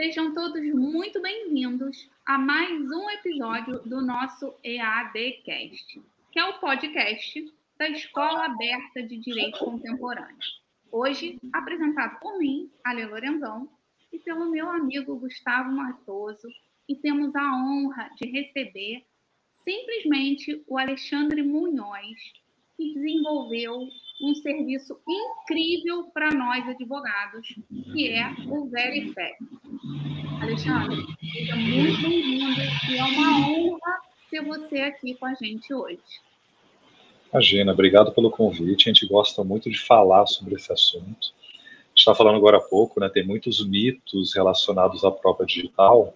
Sejam todos muito bem-vindos a mais um episódio do nosso EADcast, que é o podcast da Escola Aberta de Direito Contemporâneo. Hoje, apresentado por mim, Ale Lorenzão, e pelo meu amigo Gustavo Matoso, e temos a honra de receber simplesmente o Alexandre Munhoz, que desenvolveu um serviço incrível para nós advogados, que é o Verifec. Alexandre, seja muito bem-vindo e é uma honra ter você aqui com a gente hoje. Imagina, obrigado pelo convite. A gente gosta muito de falar sobre esse assunto. A gente está falando agora há pouco, né? Tem muitos mitos relacionados à prova digital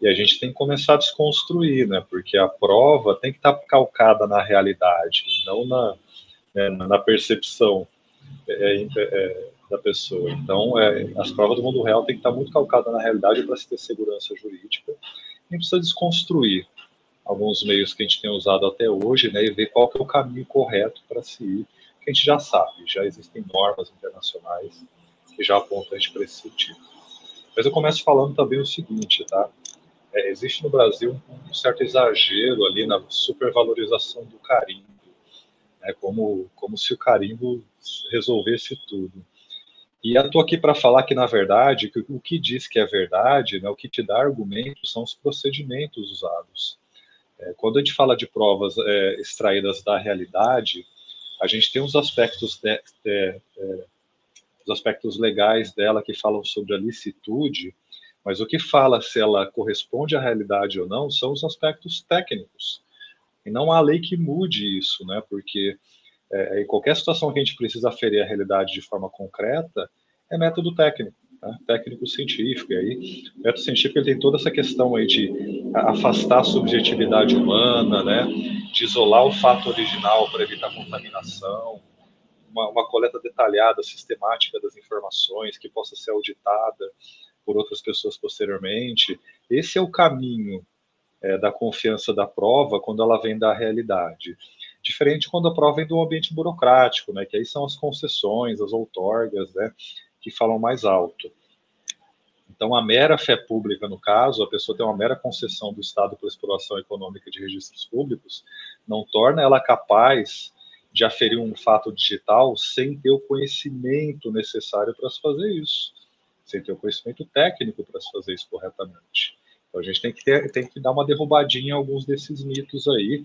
e a gente tem que começar a desconstruir, né? Porque a prova tem que estar tá calcada na realidade, não na, né, na percepção é, é, é, da pessoa. Então, é, as provas do mundo real têm que estar muito calcadas na realidade para se ter segurança jurídica. Gente precisa desconstruir alguns meios que a gente tem usado até hoje, né, e ver qual que é o caminho correto para se ir, que a gente já sabe, já existem normas internacionais que já apontam a gente para esse sentido. Mas eu começo falando também o seguinte, tá? É, existe no Brasil um, certo exagero ali na supervalorização do carimbo, né, como, como se o carimbo resolvesse tudo. E eu estou aqui para falar que, na verdade, que o que diz que é verdade, né, o que te dá argumentos são os procedimentos usados. É, quando a gente fala de provas é, extraídas da realidade, a gente tem os aspectos, de, de, é, os aspectos legais dela que falam sobre a licitude, mas o que fala se ela corresponde à realidade ou não são os aspectos técnicos. E não há lei que mude isso, né? Porque é, em qualquer situação que a gente precisa aferir a realidade de forma concreta, é método técnico né, técnico científico. E aí, o método científico ele tem toda essa questão aí de afastar a subjetividade humana, né, de isolar o fato original para evitar contaminação, uma, uma, coleta detalhada, sistemática das informações que possa ser auditada por outras pessoas posteriormente. Esse é o caminho é, da confiança da prova quando ela vem da realidade. Diferente quando a prova vem do ambiente burocrático, né, que aí são as concessões, as outorgas, né, que falam mais alto. Então, a mera fé pública, no caso, a pessoa tem uma mera concessão do Estado para exploração econômica de registros públicos, não torna ela capaz de aferir um fato digital sem ter o conhecimento necessário para se fazer isso, sem ter o conhecimento técnico para se fazer isso corretamente. Então, a gente tem que, ter, tem que dar uma derrubadinha em alguns desses mitos aí,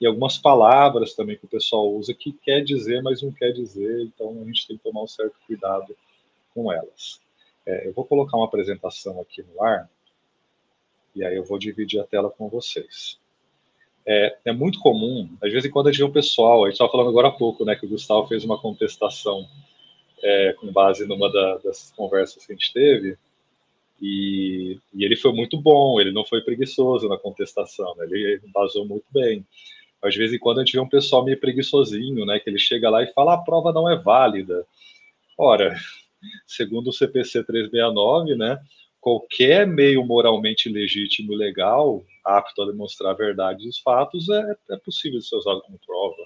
e algumas palavras também que o pessoal usa que quer dizer, mas não quer dizer, então a gente tem que tomar um certo cuidado com elas. É, eu vou colocar uma apresentação aqui no ar, e aí eu vou dividir a tela com vocês. É, é muito comum, às vezes quando a gente vê um pessoal, a gente estava falando agora há pouco, né, que o Gustavo fez uma contestação é, com base numa da, das conversas que a gente teve, e, e, ele foi muito bom, ele não foi preguiçoso na contestação, né, ele basou muito bem. Às vezes, quando a gente vê um pessoal meio preguiçosinho, né, que ele chega lá e fala a prova não é válida. Ora, segundo o CPC 369, né, qualquer meio moralmente legítimo e legal, apto a demonstrar a verdade dos fatos, é, é possível ser usado como prova.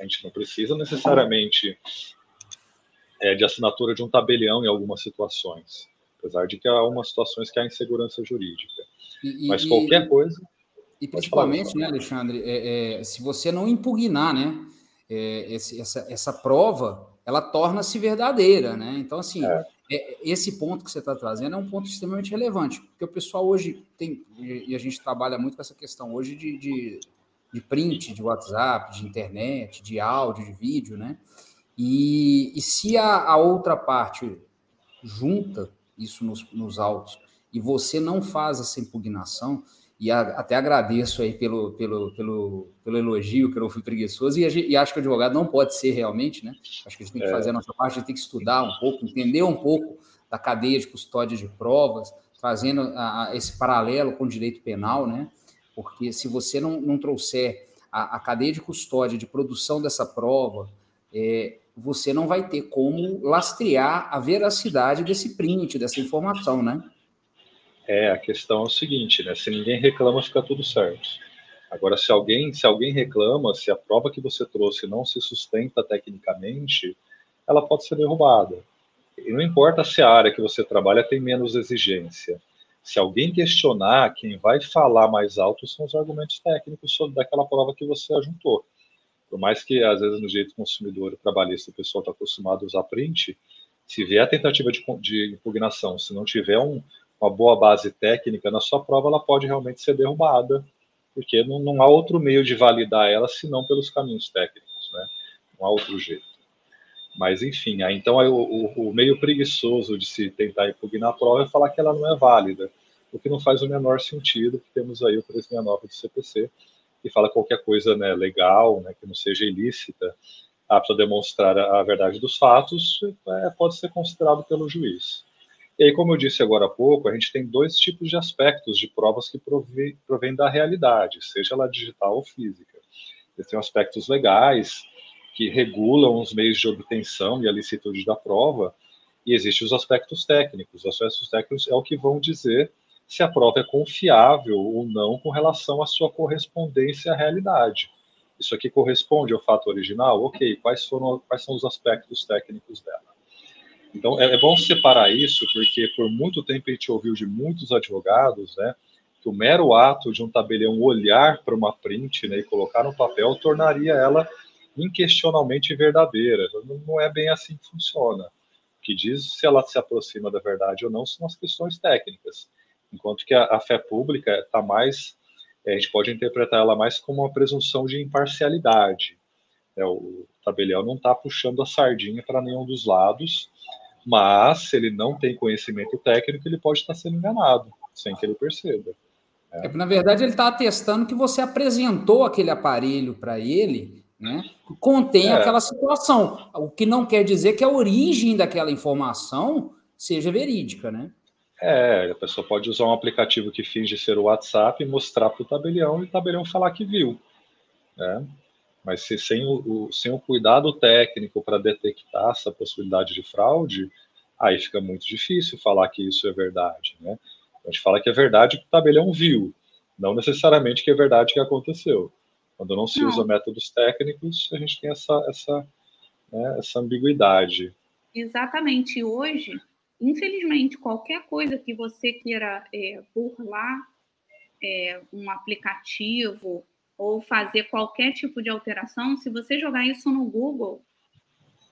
A gente não precisa necessariamente é, de assinatura de um tabelião em algumas situações, apesar de que há algumas situações que há insegurança jurídica. E, Mas qualquer e, coisa. E principalmente, falar, né, Alexandre, é, é, se você não impugnar, né, é, esse, essa, essa prova, ela torna-se verdadeira, né? Então, assim, é. É, esse ponto que você está trazendo é um ponto extremamente relevante, porque o pessoal hoje tem, e a gente trabalha muito com essa questão hoje de, de, de print, de WhatsApp, de internet, de áudio, de vídeo, né? E, e se a, a outra parte junta isso nos, nos autos e você não faz essa impugnação, e a, até agradeço aí pelo, pelo, pelo, pelo elogio, que eu fui preguiçoso, e, a, e, acho que o advogado não pode ser realmente, né? Acho que a gente tem que é. fazer a nossa parte, a gente tem que estudar um pouco, entender um pouco da cadeia de custódia de provas, fazendo a, esse paralelo com o direito penal, né? Porque se você não, não trouxer a, a cadeia de custódia de produção dessa prova, é, você não vai ter como lastrear a veracidade desse print, dessa informação, né? É, a questão é o seguinte, né? Se ninguém reclama, fica tudo certo. Agora, se alguém, se alguém reclama, se a prova que você trouxe não se sustenta tecnicamente, ela pode ser derrubada. E não importa se a área que você trabalha tem menos exigência. Se alguém questionar, quem vai falar mais alto são os argumentos técnicos sobre daquela prova que você ajuntou. Por mais que, às vezes, no direito consumidor trabalhista, o pessoal está acostumado a usar print, se vier a tentativa de, de impugnação, se não tiver um, uma boa base técnica na sua prova, ela pode realmente ser derrubada, porque não, não há outro meio de validar ela senão pelos caminhos técnicos, né? Não há outro jeito. Mas, enfim, aí, então aí, o, o, meio preguiçoso de se tentar impugnar a prova é falar que ela não é válida, o que não faz o menor sentido, porque temos aí o 369 do CPC, que fala qualquer coisa né, legal, né, que não seja ilícita, apto a demonstrar a, verdade dos fatos, é, pode ser considerado pelo juiz. E aí, como eu disse agora há pouco, a gente tem dois tipos de aspectos de provas que provêm, da realidade, seja ela digital ou física. Eles têm aspectos legais, que regulam os meios de obtenção e a licitude da prova, e existem os aspectos técnicos. Os aspectos técnicos é o que vão dizer se a prova é confiável ou não com relação à sua correspondência à realidade. Isso aqui corresponde ao fato original? Ok, quais, foram, quais são os aspectos técnicos dela? Então, é, é bom separar isso, porque por muito tempo a gente ouviu de muitos advogados, né, que o mero ato de um tabelião olhar para uma print né, e colocar no papel tornaria ela inquestionalmente verdadeira. Não é bem assim que funciona. O que diz se ela se aproxima da verdade ou não são as questões técnicas. Enquanto que a, a fé pública está mais, é, a gente pode interpretar ela mais como uma presunção de imparcialidade. É, o tabelião não está puxando a sardinha para nenhum dos lados, mas se ele não tem conhecimento técnico, ele pode estar tá sendo enganado, sem que ele perceba. É. na verdade, ele está atestando que você apresentou aquele aparelho para ele né, contém é. aquela situação. O que não quer dizer que a origem daquela informação seja verídica, né? É, a pessoa pode usar um aplicativo que finge ser o WhatsApp e mostrar para o tabelião e o tabelião falar que viu. Né? Mas se, sem, o, o, sem o cuidado técnico para detectar essa possibilidade de fraude, aí fica muito difícil falar que isso é verdade. Né? A gente fala que é verdade que o tabelião viu, não necessariamente que é verdade que aconteceu. Quando não se não. usa métodos técnicos, a gente tem essa, essa, né, essa ambiguidade. Exatamente. Hoje, infelizmente, qualquer coisa que você queira é, burlar é, um aplicativo ou fazer qualquer tipo de alteração, se você jogar isso no Google,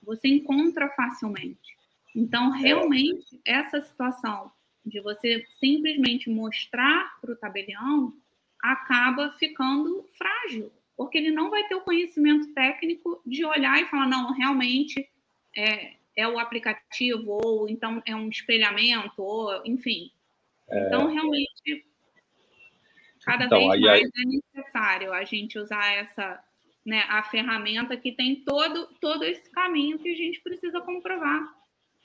você encontra facilmente. Então, realmente, essa situação de você simplesmente mostrar para o tabelião acaba ficando frágil, porque ele não vai ter o conhecimento técnico de olhar e falar, não, realmente é, é o aplicativo, ou então é um espelhamento, ou enfim. É... Então, realmente, cada então, vez mais aí... é necessário a gente usar essa, né, a ferramenta que tem todo, todo esse caminho que a gente precisa comprovar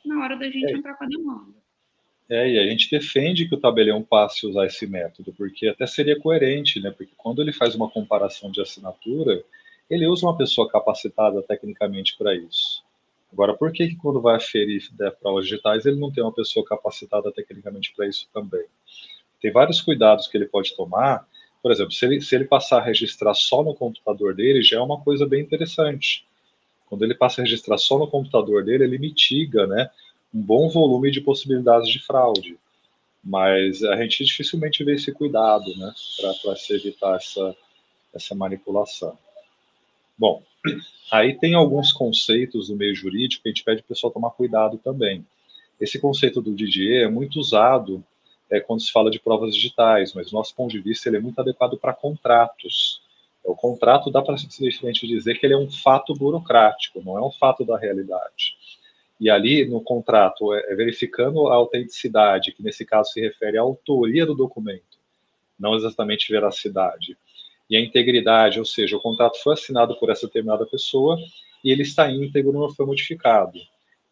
na hora da gente é. entrar com a demanda. É, e a gente defende que o tabelião passe a usar esse método, porque até seria coerente, né? Porque quando ele faz uma comparação de assinatura, ele usa uma pessoa capacitada tecnicamente para isso. Agora, por que, que quando vai aferir né, provas digitais, ele não tem uma pessoa capacitada tecnicamente para isso também? Tem vários cuidados que ele pode tomar. Por exemplo, se ele, se ele passar a registrar só no computador dele, já é uma coisa bem interessante. Quando ele passa a registrar só no computador dele, ele mitiga, né? um bom volume de possibilidades de fraude. Mas a gente dificilmente vê esse cuidado, né, para se evitar essa, essa manipulação. Bom, aí tem alguns conceitos do meio jurídico que a gente pede o pessoal tomar cuidado também. Esse conceito do Didier é muito usado é, quando se fala de provas digitais, mas do nosso ponto de vista ele é muito adequado para contratos. O contrato dá para simplesmente dizer que ele é um fato burocrático, não é um fato da realidade. E ali no contrato é, é verificando a autenticidade, que nesse caso se refere à autoria do documento, não exatamente veracidade. E a integridade, ou seja, o contrato foi assinado por essa determinada pessoa e ele está íntegro, não foi modificado.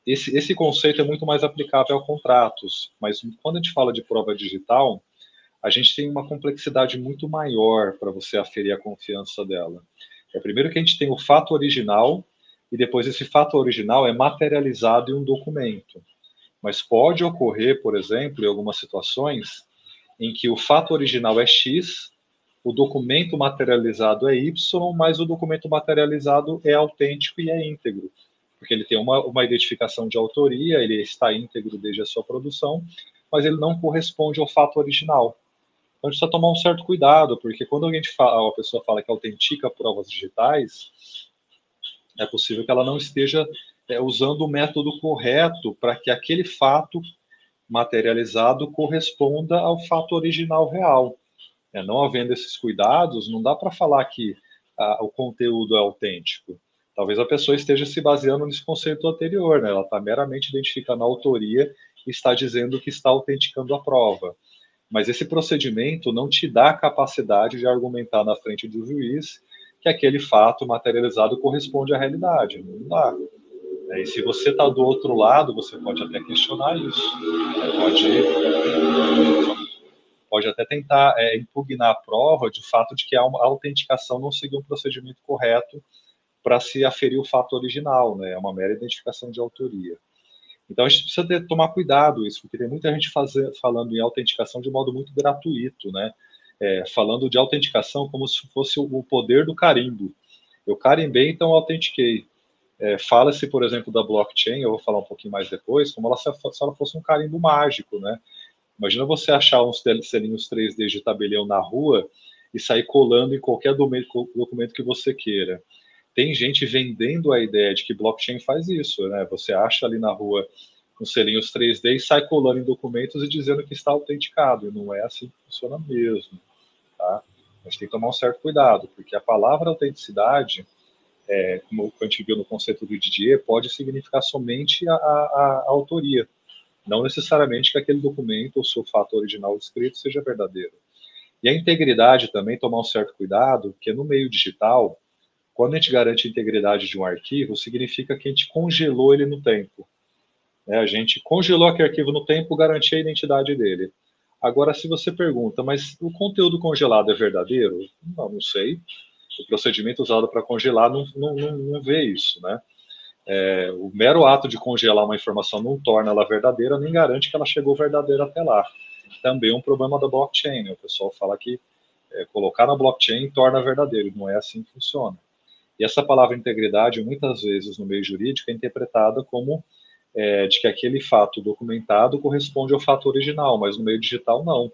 Esse, esse conceito é muito mais aplicável a contratos, mas quando a gente fala de prova digital, a gente tem uma complexidade muito maior para você aferir a confiança dela. É primeiro que a gente tem o fato original, e depois esse fato original é materializado em um documento. Mas pode ocorrer, por exemplo, em algumas situações, em que o fato original é X, o documento materializado é Y, mas o documento materializado é autêntico e é íntegro. porque ele tem uma, uma identificação de autoria, ele está íntegro desde a sua produção, mas ele não corresponde ao fato original. Então a gente precisa tomar um certo cuidado, porque quando alguém fala, a pessoa fala que autentica provas digitais, é possível que ela não esteja é, usando o método correto para que aquele fato materializado corresponda ao fato original real. É, não havendo esses cuidados, não dá para falar que a, o conteúdo é autêntico. Talvez a pessoa esteja se baseando nesse conceito anterior, né? ela está meramente identificando a autoria e está dizendo que está autenticando a prova. Mas esse procedimento não te dá a capacidade de argumentar na frente do juiz que aquele fato materializado corresponde à realidade. Não dá. E se você está do outro lado, você pode até questionar isso. Pode, pode até tentar é, impugnar a prova de fato de que a autenticação não seguiu um procedimento correto para se aferir o fato original, né? É uma mera identificação de autoria. Então a gente precisa ter, tomar cuidado isso, porque tem muita gente fazer, falando em autenticação de modo muito gratuito, né? É, falando de autenticação como se fosse o poder do carimbo. Eu carimbei, então eu autentiquei. É, Fala-se, por exemplo, da blockchain, eu vou falar um pouquinho mais depois, como ela, se, ela fosse um carimbo mágico, né? Imagina você achar uns selinhos 3D de tabelião na rua e sair colando em qualquer documento que você queira. Tem gente vendendo a ideia de que blockchain faz isso, né? Você acha ali na rua uns selinhos 3D e sai colando em documentos e dizendo que está autenticado, e não é assim que funciona mesmo, tá? A gente tem que tomar um certo cuidado, porque a palavra autenticidade é, como a gente viu no conceito do Didier, pode significar somente a, a, a, autoria, não necessariamente que aquele documento ou seu fato original escrito seja verdadeiro. E a integridade também, tomar um certo cuidado, que no meio digital, quando a gente garante a integridade de um arquivo, significa que a gente congelou ele no tempo. É, a gente congelou aquele arquivo no tempo, garantia a identidade dele. Agora, se você pergunta, mas o conteúdo congelado é verdadeiro? Não, não sei o procedimento usado para congelar não, não, não, não, vê isso, né? É, o mero ato de congelar uma informação não torna ela verdadeira, nem garante que ela chegou verdadeira até lá. Também é um problema da blockchain, né? o pessoal fala que é, colocar na blockchain torna verdadeiro, não é assim que funciona. E essa palavra integridade, muitas vezes no meio jurídico, é interpretada como é, de que aquele fato documentado corresponde ao fato original, mas no meio digital não.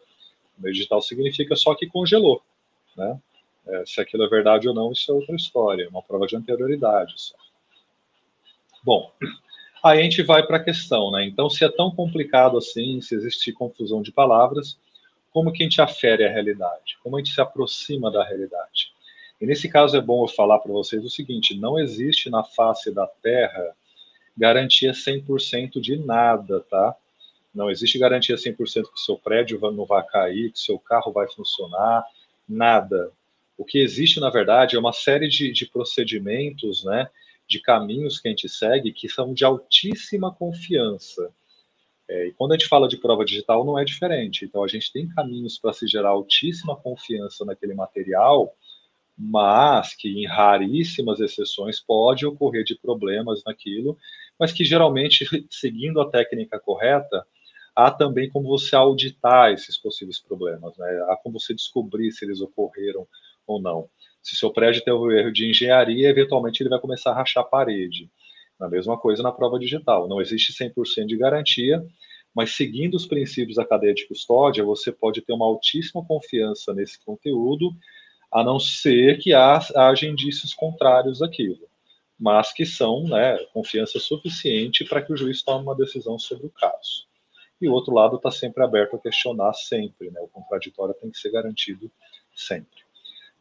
No meio digital significa só que congelou, né? É, se aquilo é verdade ou não, isso é outra história, é uma prova de anterioridade. Só. Bom, aí a gente vai para a questão, né? Então, se é tão complicado assim, se existe confusão de palavras, como que a gente afere a realidade? Como a gente se aproxima da realidade? E nesse caso é bom eu falar para vocês o seguinte: não existe na face da Terra garantia 100% de nada, tá? Não existe garantia 100% que seu prédio não vai cair, que seu carro vai funcionar, nada. O que existe, na verdade, é uma série de, de procedimentos, né, de caminhos que a gente segue que são de altíssima confiança. É, e quando a gente fala de prova digital, não é diferente. Então, a gente tem caminhos para se gerar altíssima confiança naquele material, mas que, em raríssimas exceções, pode ocorrer de problemas naquilo, mas que geralmente, seguindo a técnica correta, há também como você auditar esses possíveis problemas, né? há como você descobrir se eles ocorreram ou não. Se seu prédio tem um erro de engenharia, eventualmente ele vai começar a rachar a parede. A mesma coisa na prova digital. Não existe 100% de garantia, mas seguindo os princípios da cadeia de custódia, você pode ter uma altíssima confiança nesse conteúdo, a não ser que haja indícios contrários àquilo, mas que são né, confiança suficiente para que o juiz tome uma decisão sobre o caso. E o outro lado está sempre aberto a questionar sempre, né? o contraditório tem que ser garantido sempre.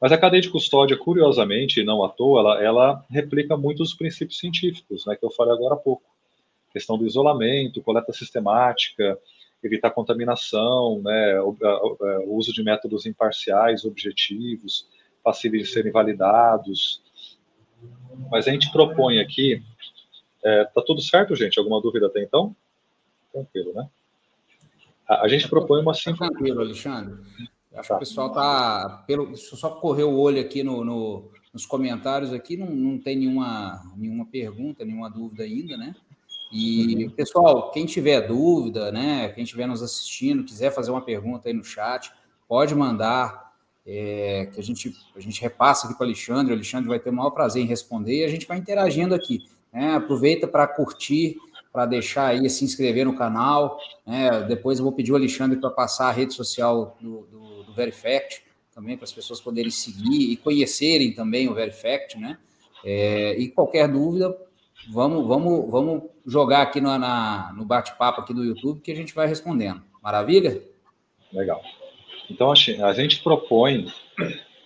Mas a cadeia de custódia, curiosamente, e não à toa, ela, ela replica muitos princípios científicos, né, que eu falei agora há pouco. Questão do isolamento, coleta sistemática, evitar contaminação, né, o, o uso de métodos imparciais, objetivos, passíveis de serem validados. Mas a gente propõe aqui, é, tá tudo certo, gente? Alguma dúvida até então? Tranquilo, né? A, a gente propõe uma simples... Tranquilo, Alexandre. Acho que o pessoal tá. Pelo, deixa eu só correr o olho aqui no, no, nos comentários aqui, não, não tem nenhuma, nenhuma pergunta, nenhuma dúvida ainda, né? E, pessoal, quem tiver dúvida, né? Quem estiver nos assistindo, quiser fazer uma pergunta aí no chat, pode mandar. É, que a gente, a gente repassa aqui para o Alexandre, o Alexandre vai ter o maior prazer em responder e a gente vai interagindo aqui. Né? Aproveita para curtir, para deixar aí, se inscrever no canal. Né? Depois eu vou pedir o Alexandre para passar a rede social do, do, do Verifact, também para as pessoas poderem seguir e conhecerem também o Verifact, né? É, e qualquer dúvida, vamos, vamos, vamos jogar aqui no, no bate-papo aqui do YouTube que a gente vai respondendo. Maravilha? Legal. Então, a gente propõe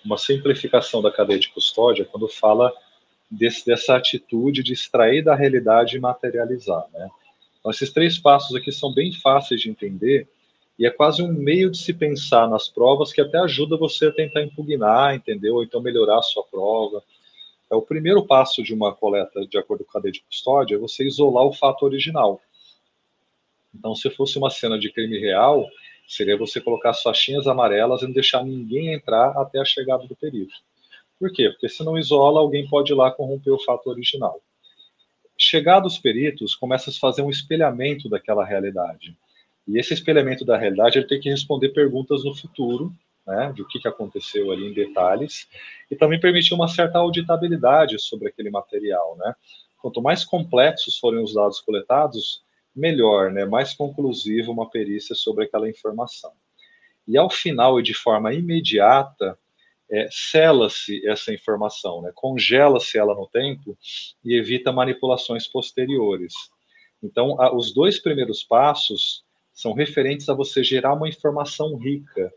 uma simplificação da cadeia de custódia quando fala desse, dessa atitude de extrair da realidade e materializar. Né? Então, esses três passos aqui são bem fáceis de entender e é quase um meio de se pensar nas provas que até ajuda você a tentar impugnar, entendeu? Ou então melhorar a sua prova. É o primeiro passo de uma coleta de acordo com a cadeia de custódia é você isolar o fato original. Então, se fosse uma cena de crime real, seria você colocar as faixinhas amarelas e não deixar ninguém entrar até a chegada do perito. Por quê? Porque se não isola, alguém pode ir lá corromper o fato original. Chegados os peritos, começa a fazer um espelhamento daquela realidade. E esse espelhamento da realidade, ele tem que responder perguntas no futuro, né, o que, que aconteceu ali em detalhes, e também permitir uma certa auditabilidade sobre aquele material, né. Quanto mais complexos forem os dados coletados, melhor, né, mais conclusiva uma perícia sobre aquela informação. E ao final e de forma imediata, é, sela-se essa informação, né, congela-se ela no tempo e evita manipulações posteriores. Então, a, os dois primeiros passos são referentes a você gerar uma informação rica,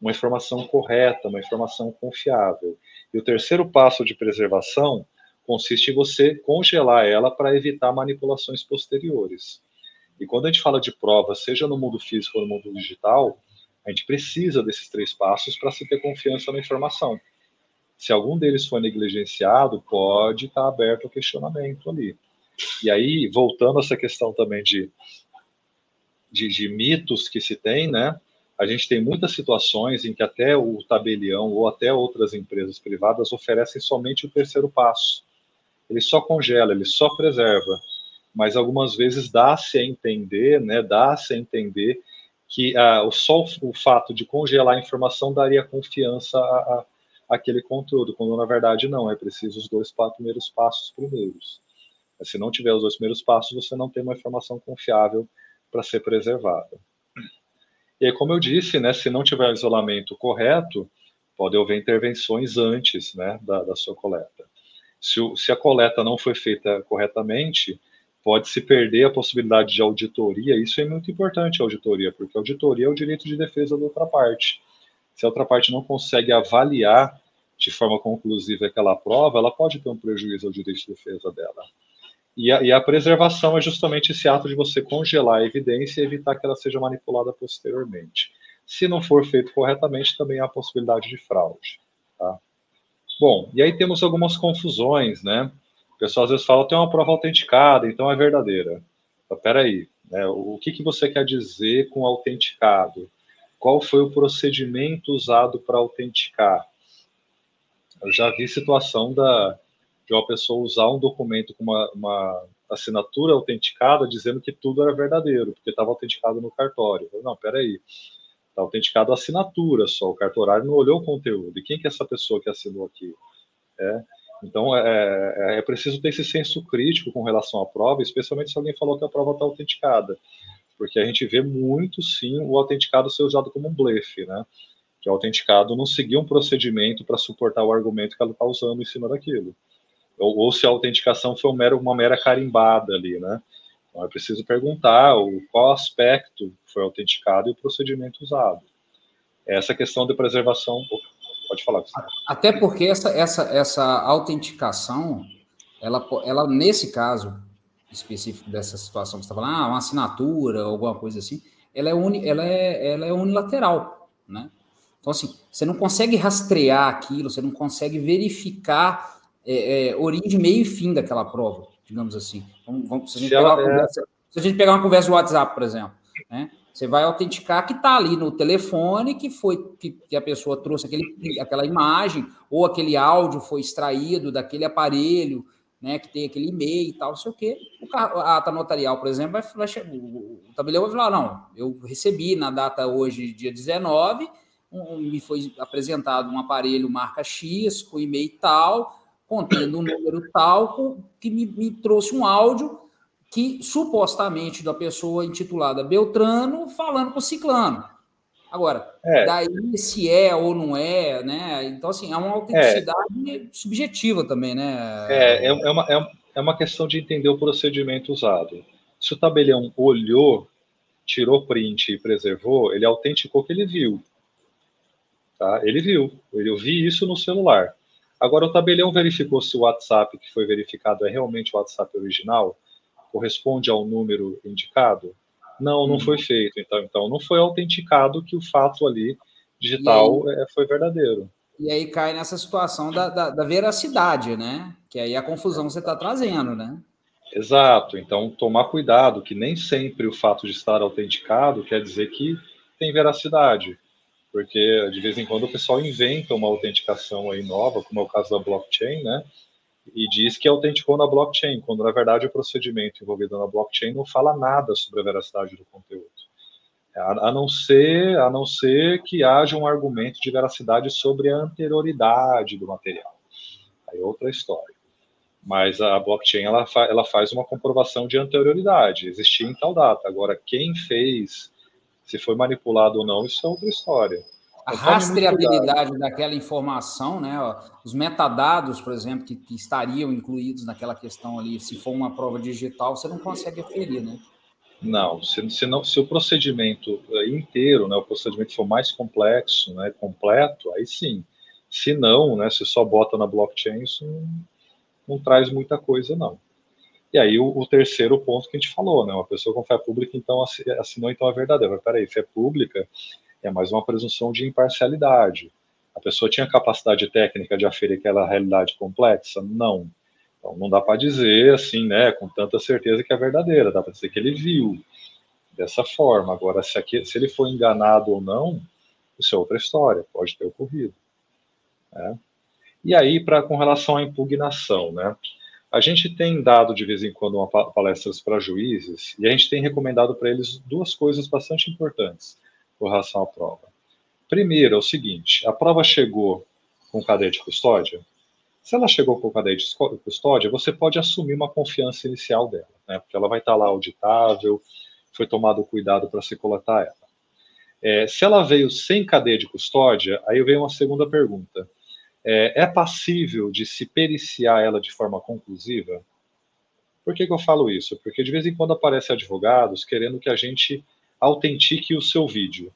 uma informação correta, uma informação confiável. E o terceiro passo de preservação consiste em você congelar ela para evitar manipulações posteriores. E quando a gente fala de prova, seja no mundo físico ou no mundo digital, a gente precisa desses três passos para se ter confiança na informação. Se algum deles for negligenciado, pode estar aberto ao questionamento ali. E aí, voltando a essa questão também de, de, de mitos que se tem, né? A gente tem muitas situações em que até o tabelião ou até outras empresas privadas oferecem somente o terceiro passo. Ele só congela, ele só preserva mas algumas vezes dá-se a entender, né, dá-se a entender que uh, só o fato de congelar a informação daria confiança a, a, àquele conteúdo, quando na verdade não, é preciso os dois primeiros passos primeiros. Se não tiver os dois primeiros passos, você não tem uma informação confiável para ser preservada. E aí, como eu disse, né, se não tiver o isolamento correto, pode haver intervenções antes né, da, da sua coleta. Se, se a coleta não foi feita corretamente, pode se perder a possibilidade de auditoria. Isso é muito importante, a auditoria, porque a auditoria é o direito de defesa da outra parte. Se a outra parte não consegue avaliar de forma conclusiva aquela prova, ela pode ter um prejuízo ao direito de defesa dela. E a, e a preservação é justamente esse ato de você congelar a evidência e evitar que ela seja manipulada posteriormente. Se não for feito corretamente, também há possibilidade de fraude. Tá? Bom, e aí temos algumas confusões, né? O pessoal às vezes fala, tem uma prova autenticada, então é verdadeira. Então, peraí, né, o que, que você quer dizer com autenticado? Qual foi o procedimento usado para autenticar? Eu já vi situação da, de uma pessoa usar um documento com uma, uma assinatura autenticada dizendo que tudo era verdadeiro, porque estava autenticado no cartório. Eu, não, peraí, está autenticado a assinatura só, o cartorário não olhou o conteúdo. E quem que é essa pessoa que assinou aqui? É, então, é, é, é, preciso ter esse senso crítico com relação à prova, especialmente se alguém falou que a prova está autenticada, porque a gente vê muito, sim, o autenticado ser usado como um blefe, né? Que o autenticado não seguir um procedimento para suportar o argumento que ela está usando em cima daquilo. Ou, ou, se a autenticação foi um uma mera carimbada ali, né? Então, é preciso perguntar o, qual aspecto foi autenticado e o procedimento usado. Essa questão de preservação Pode falar. Até porque essa, essa, essa autenticação, ela, ela, nesse caso específico dessa situação que você está falando, ah, uma assinatura, alguma coisa assim, ela é, uni, ela é, ela é unilateral, né? Então, assim, você não consegue rastrear aquilo, você não consegue verificar é, é, origem, meio e fim daquela prova, digamos assim. Vamos, vamos, se, a gente pegar uma conversa, se a gente pegar uma conversa do WhatsApp, por exemplo, né? Você vai autenticar que está ali no telefone, que foi que, que, a pessoa trouxe aquele, aquela imagem, ou aquele áudio foi extraído daquele aparelho, né, que tem aquele e-mail e tal, não sei o quê. O a ata notarial, por exemplo, vai, vai, o tabelião vai falar: não, eu recebi na data hoje, dia 19, um, me foi apresentado um aparelho marca X, com e-mail tal, contendo um número tal que me, me trouxe um áudio que supostamente da pessoa intitulada Beltrano falando com Ciclano. Agora, é. daí se é ou não é, né? Então, assim, é uma autenticidade é. subjetiva também, né? É, é, é, uma, é, é uma questão de entender o procedimento usado. Se o tabelião olhou, tirou print e preservou, ele autenticou que ele viu. Tá? Ele viu. Eu vi isso no celular. Agora, o tabelião verificou se o WhatsApp que foi verificado é realmente o WhatsApp original, corresponde ao número indicado? Não, não foi feito. Então, então não foi autenticado que o fato ali digital aí, é, foi verdadeiro. E aí cai nessa situação da, da, da veracidade, né? Que aí a confusão você está trazendo, né? Exato. Então, tomar cuidado, que nem sempre o fato de estar autenticado quer dizer que tem veracidade. Porque, de vez em quando, o pessoal inventa uma autenticação aí nova, como é o caso da blockchain, né? e diz que autenticou na blockchain, quando na verdade o procedimento envolvido na blockchain não fala nada sobre a veracidade do conteúdo. A, a, não ser, a não ser que haja um argumento de veracidade sobre a anterioridade do material. Aí é outra história. Mas a blockchain ela, fa, ela faz uma comprovação de anterioridade, existia em tal data. Agora, quem fez, se foi manipulado ou não, isso é outra história a rastreabilidade daquela informação, né? Os metadados, por exemplo, que, que, estariam incluídos naquela questão ali, se for uma prova digital, você não consegue aferir, né? Não, se, se, não, se o procedimento é, inteiro, né, o procedimento for mais complexo, né, completo, aí sim. Se não, né, se só bota na blockchain, isso não, não traz muita coisa, não. E aí o, o, terceiro ponto que a gente falou, né, uma pessoa com fé pública, então assinou então a verdadeira. Peraí, fé pública é mais uma presunção de imparcialidade. A pessoa tinha capacidade técnica de aferir aquela realidade complexa? Não. Então não dá para dizer assim, né, com tanta certeza que é verdadeira, dá para dizer que ele viu dessa forma. Agora, se, aqui, se ele foi enganado ou não, isso é outra história, pode ter ocorrido. Né? E aí, para com relação à impugnação, né? A gente tem dado de vez em quando palestras para juízes e a gente tem recomendado para eles duas coisas bastante importantes com relação à prova. Primeiro é o seguinte: a prova chegou com cadeia de custódia. Se ela chegou com cadeia de custódia, você pode assumir uma confiança inicial dela, né? Porque ela vai estar lá auditável, foi tomado cuidado para se coletar ela. É, se ela veio sem cadeia de custódia, aí vem uma segunda pergunta. É, é passível de se periciar ela de forma conclusiva? Por que, que eu falo isso? Porque de vez em quando aparecem advogados querendo que a gente autentique o seu vídeo.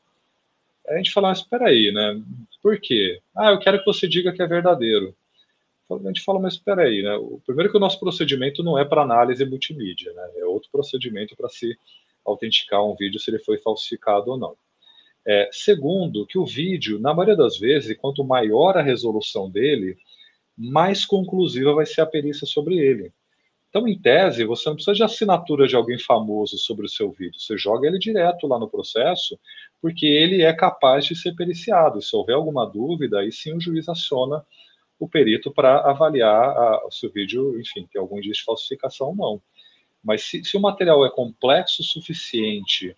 A gente fala, mas espera aí, né? Por quê? Ah, eu quero que você diga que é verdadeiro. A gente fala, mas espera aí, né? O primeiro que o nosso procedimento não é para análise multimídia, né? É outro procedimento para se autenticar um vídeo se ele foi falsificado ou não. É, segundo, que o vídeo, na maioria das vezes, quanto maior a resolução dele, mais conclusiva vai ser a perícia sobre ele. Então, em tese, você não precisa de assinatura de alguém famoso sobre o seu vídeo. Você joga ele direto lá no processo, porque ele é capaz de ser periciado. Se houver alguma dúvida, aí sim o juiz aciona o perito para avaliar a, se o vídeo, enfim, tem algum indício de falsificação ou não. Mas se, se o material é complexo o suficiente,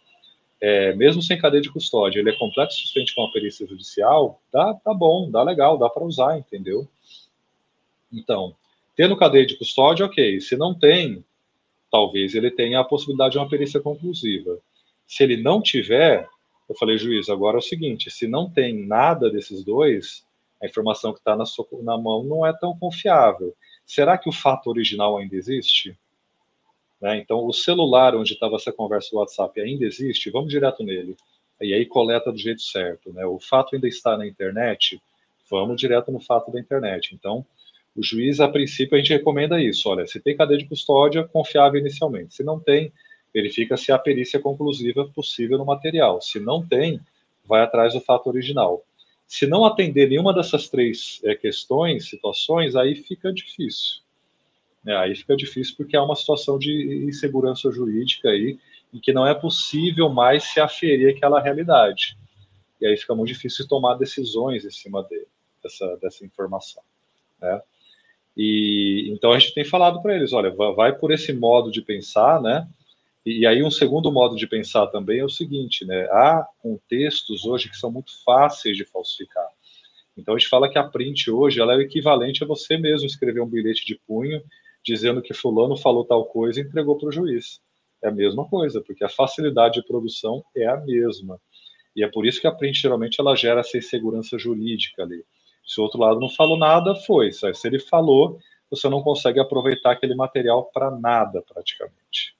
é, mesmo sem cadeia de custódia, ele é complexo o suficiente com a perícia judicial, dá, tá bom, dá legal, dá para usar, entendeu? Então, Tendo cadeia de custódia, ok. Se não tem, talvez ele tenha a possibilidade de uma perícia conclusiva. Se ele não tiver, eu falei, juiz, agora é o seguinte: se não tem nada desses dois, a informação que está na, na mão não é tão confiável. Será que o fato original ainda existe? Né? Então, o celular onde estava essa conversa do WhatsApp ainda existe? Vamos direto nele. E aí coleta do jeito certo. Né? O fato ainda está na internet? Vamos direto no fato da internet. Então, o juiz, a princípio, a gente recomenda isso. Olha, se tem cadeia de custódia, confiável inicialmente. Se não tem, verifica se há perícia conclusiva possível no material. Se não tem, vai atrás do fato original. Se não atender nenhuma dessas três é, questões, situações, aí fica difícil. É, aí fica difícil porque há uma situação de insegurança jurídica aí, em que não é possível mais se aferir aquela realidade. E aí fica muito difícil tomar decisões em cima de, dessa, dessa informação. Né? E então a gente tem falado para eles, olha, vai por esse modo de pensar, né? E, e aí um segundo modo de pensar também é o seguinte, né? Há contextos hoje que são muito fáceis de falsificar. Então a gente fala que a print hoje ela é o equivalente a você mesmo escrever um bilhete de punho dizendo que fulano falou tal coisa e entregou para o juiz. É a mesma coisa, porque a facilidade de produção é a mesma. E é por isso que a print geralmente ela gera essa insegurança jurídica ali. Se o outro lado não falou nada, foi. Se ele falou, você não consegue aproveitar aquele material para nada, praticamente.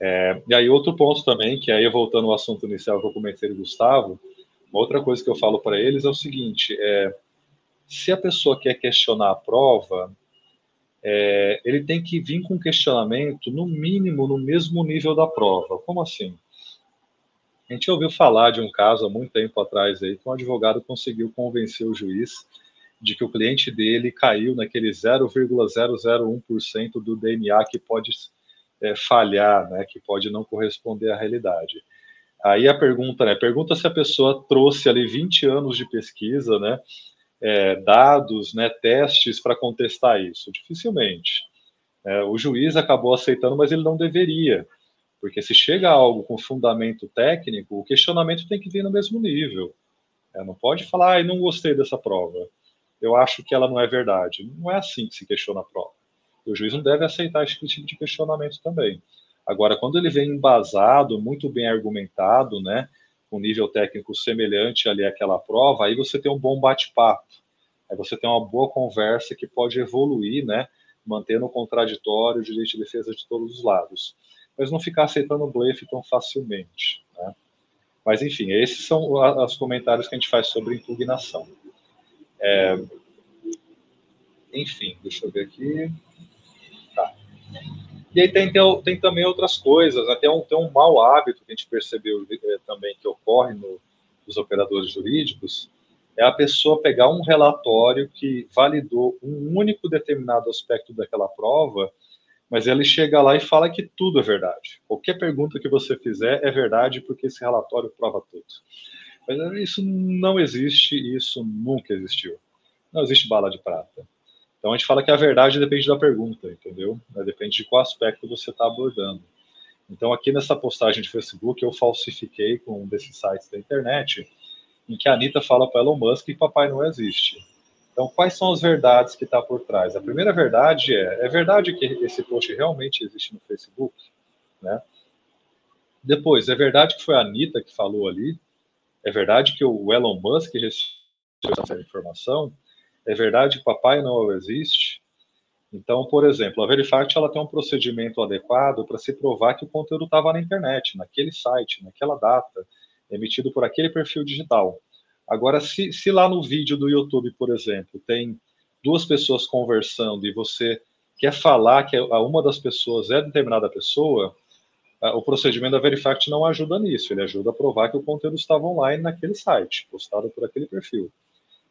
É, e aí, outro ponto também, que aí voltando ao assunto inicial que eu comentei Gustavo, uma outra coisa que eu falo para eles é o seguinte: é, se a pessoa quer questionar a prova, é, ele tem que vir com questionamento, no mínimo, no mesmo nível da prova. Como assim? A gente ouviu falar de um caso há muito tempo atrás aí que um advogado conseguiu convencer o juiz de que o cliente dele caiu naquele 0,001% do DNA que pode é, falhar, né, que pode não corresponder à realidade. Aí a pergunta, né, pergunta se a pessoa trouxe ali 20 anos de pesquisa, né, é, dados, né, testes para contestar isso. Dificilmente. É, o juiz acabou aceitando, mas ele não deveria, porque se chega a algo com fundamento técnico, o questionamento tem que vir no mesmo nível. É, não pode falar, ah, não gostei dessa prova. Eu acho que ela não é verdade. Não é assim que se questiona a prova. E o juiz não deve aceitar esse tipo de questionamento também. Agora, quando ele vem embasado, muito bem argumentado, né, com nível técnico semelhante ali àquela prova, aí você tem um bom bate-papo. Aí você tem uma boa conversa que pode evoluir, né, mantendo o contraditório, direito de defesa de todos os lados. Mas não ficar aceitando o blefe tão facilmente, né? Mas, enfim, esses são os comentários que a gente faz sobre impugnação. É... Enfim, deixa eu ver aqui. E aí tem, tem, tem também outras coisas, né? um, tem um mau hábito que a gente percebeu é, também que ocorre no, nos operadores jurídicos, é a pessoa pegar um relatório que validou um único determinado aspecto daquela prova, mas ele chega lá e fala que tudo é verdade. Qualquer pergunta que você fizer é verdade porque esse relatório prova tudo. Mas isso não existe, isso nunca existiu. Não existe bala de prata. Então a gente fala que a verdade depende da pergunta, entendeu? Depende de qual aspecto você está abordando. Então aqui nessa postagem de Facebook eu falsifiquei com um desses sites da internet, em que a Anitta fala para Elon Musk que Papai não existe. Então quais são as verdades que está por trás? A primeira verdade é, é verdade que esse post realmente existe no Facebook, né? Depois, é verdade que foi a Anitta que falou ali? É verdade que o Elon Musk recebeu essa informação? É verdade que papai não existe? Então, por exemplo, a Verifact ela tem um procedimento adequado para se provar que o conteúdo estava na internet, naquele site, naquela data, emitido por aquele perfil digital. Agora, se, se lá no vídeo do YouTube, por exemplo, tem duas pessoas conversando e você quer falar que uma das pessoas é determinada pessoa, o procedimento da Verifact não ajuda nisso, ele ajuda a provar que o conteúdo estava online naquele site, postado por aquele perfil.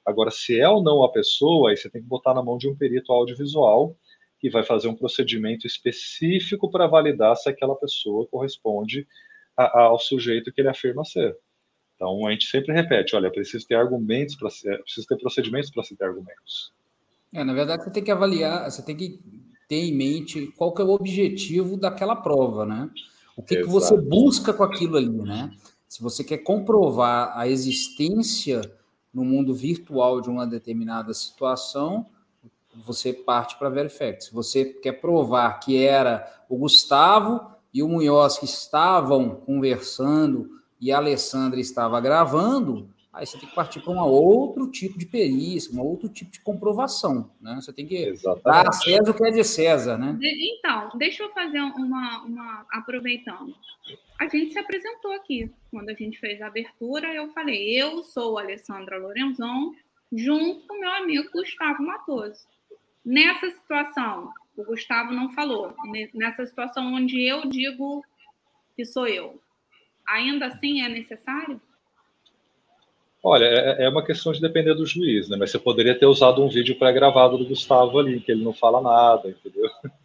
Agora, se é ou não a pessoa, aí você tem que botar na mão de um perito audiovisual que vai fazer um procedimento específico para validar se aquela pessoa corresponde a, a, ao sujeito que ele afirma ser. Então, a gente sempre repete, olha, preciso ter argumentos para preciso ter procedimentos para se ter argumentos. É, na verdade, você tem que avaliar, você tem que ter em mente qual que é o objetivo daquela prova, né? O que, que você busca com aquilo ali, né? Se você quer comprovar a existência no mundo virtual de uma determinada situação, você parte para Verifact. Se você quer provar que era o Gustavo e o Munhoz que estavam conversando e a Alessandra estava gravando, aí você tem que partir para um outro tipo de perícia, um outro tipo de comprovação, né? Você tem que Exatamente. dar a César o que é de César, né? Então, deixa eu fazer uma, uma aproveitando a gente se apresentou aqui. Quando a gente fez a abertura, eu falei: eu sou Alessandra Lorenzon, junto com meu amigo Gustavo Matoso. Nessa situação, o Gustavo não falou, nessa situação onde eu digo que sou eu, ainda assim é necessário? Olha, é, é uma questão de depender do juiz, né? Mas você poderia ter usado um vídeo pré-gravado do Gustavo ali, que ele não fala nada, entendeu?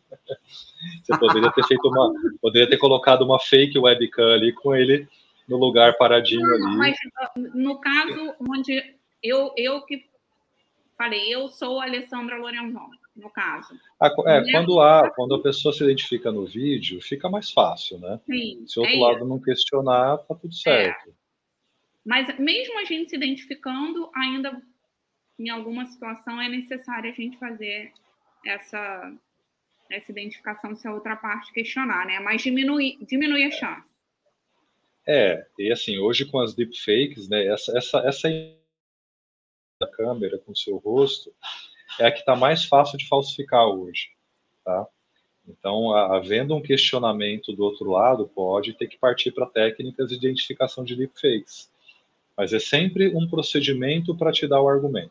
Você poderia ter feito uma, poderia ter colocado uma fake webcam ali com ele no lugar paradinho não, ali. Mas no caso onde eu, eu que falei, eu sou a Alessandra Lorenzon, no caso. Ah, é, né? quando há, quando a pessoa se identifica no vídeo, fica mais fácil, né? Sim, se o outro é lado isso. não questionar, tá tudo é. certo. É. Mas mesmo a gente se identificando, ainda em alguma situação é necessário a gente fazer essa, essa identificação se a outra parte questionar, né? Mas diminui, diminui a chance. É, e assim, hoje com as deepfakes, né, essa, essa, essa da câmera com seu rosto é a que está mais fácil de falsificar hoje, tá? Então, havendo um questionamento do outro lado, pode ter que partir para técnicas de identificação de deepfakes. Mas é sempre um procedimento para te dar o argumento.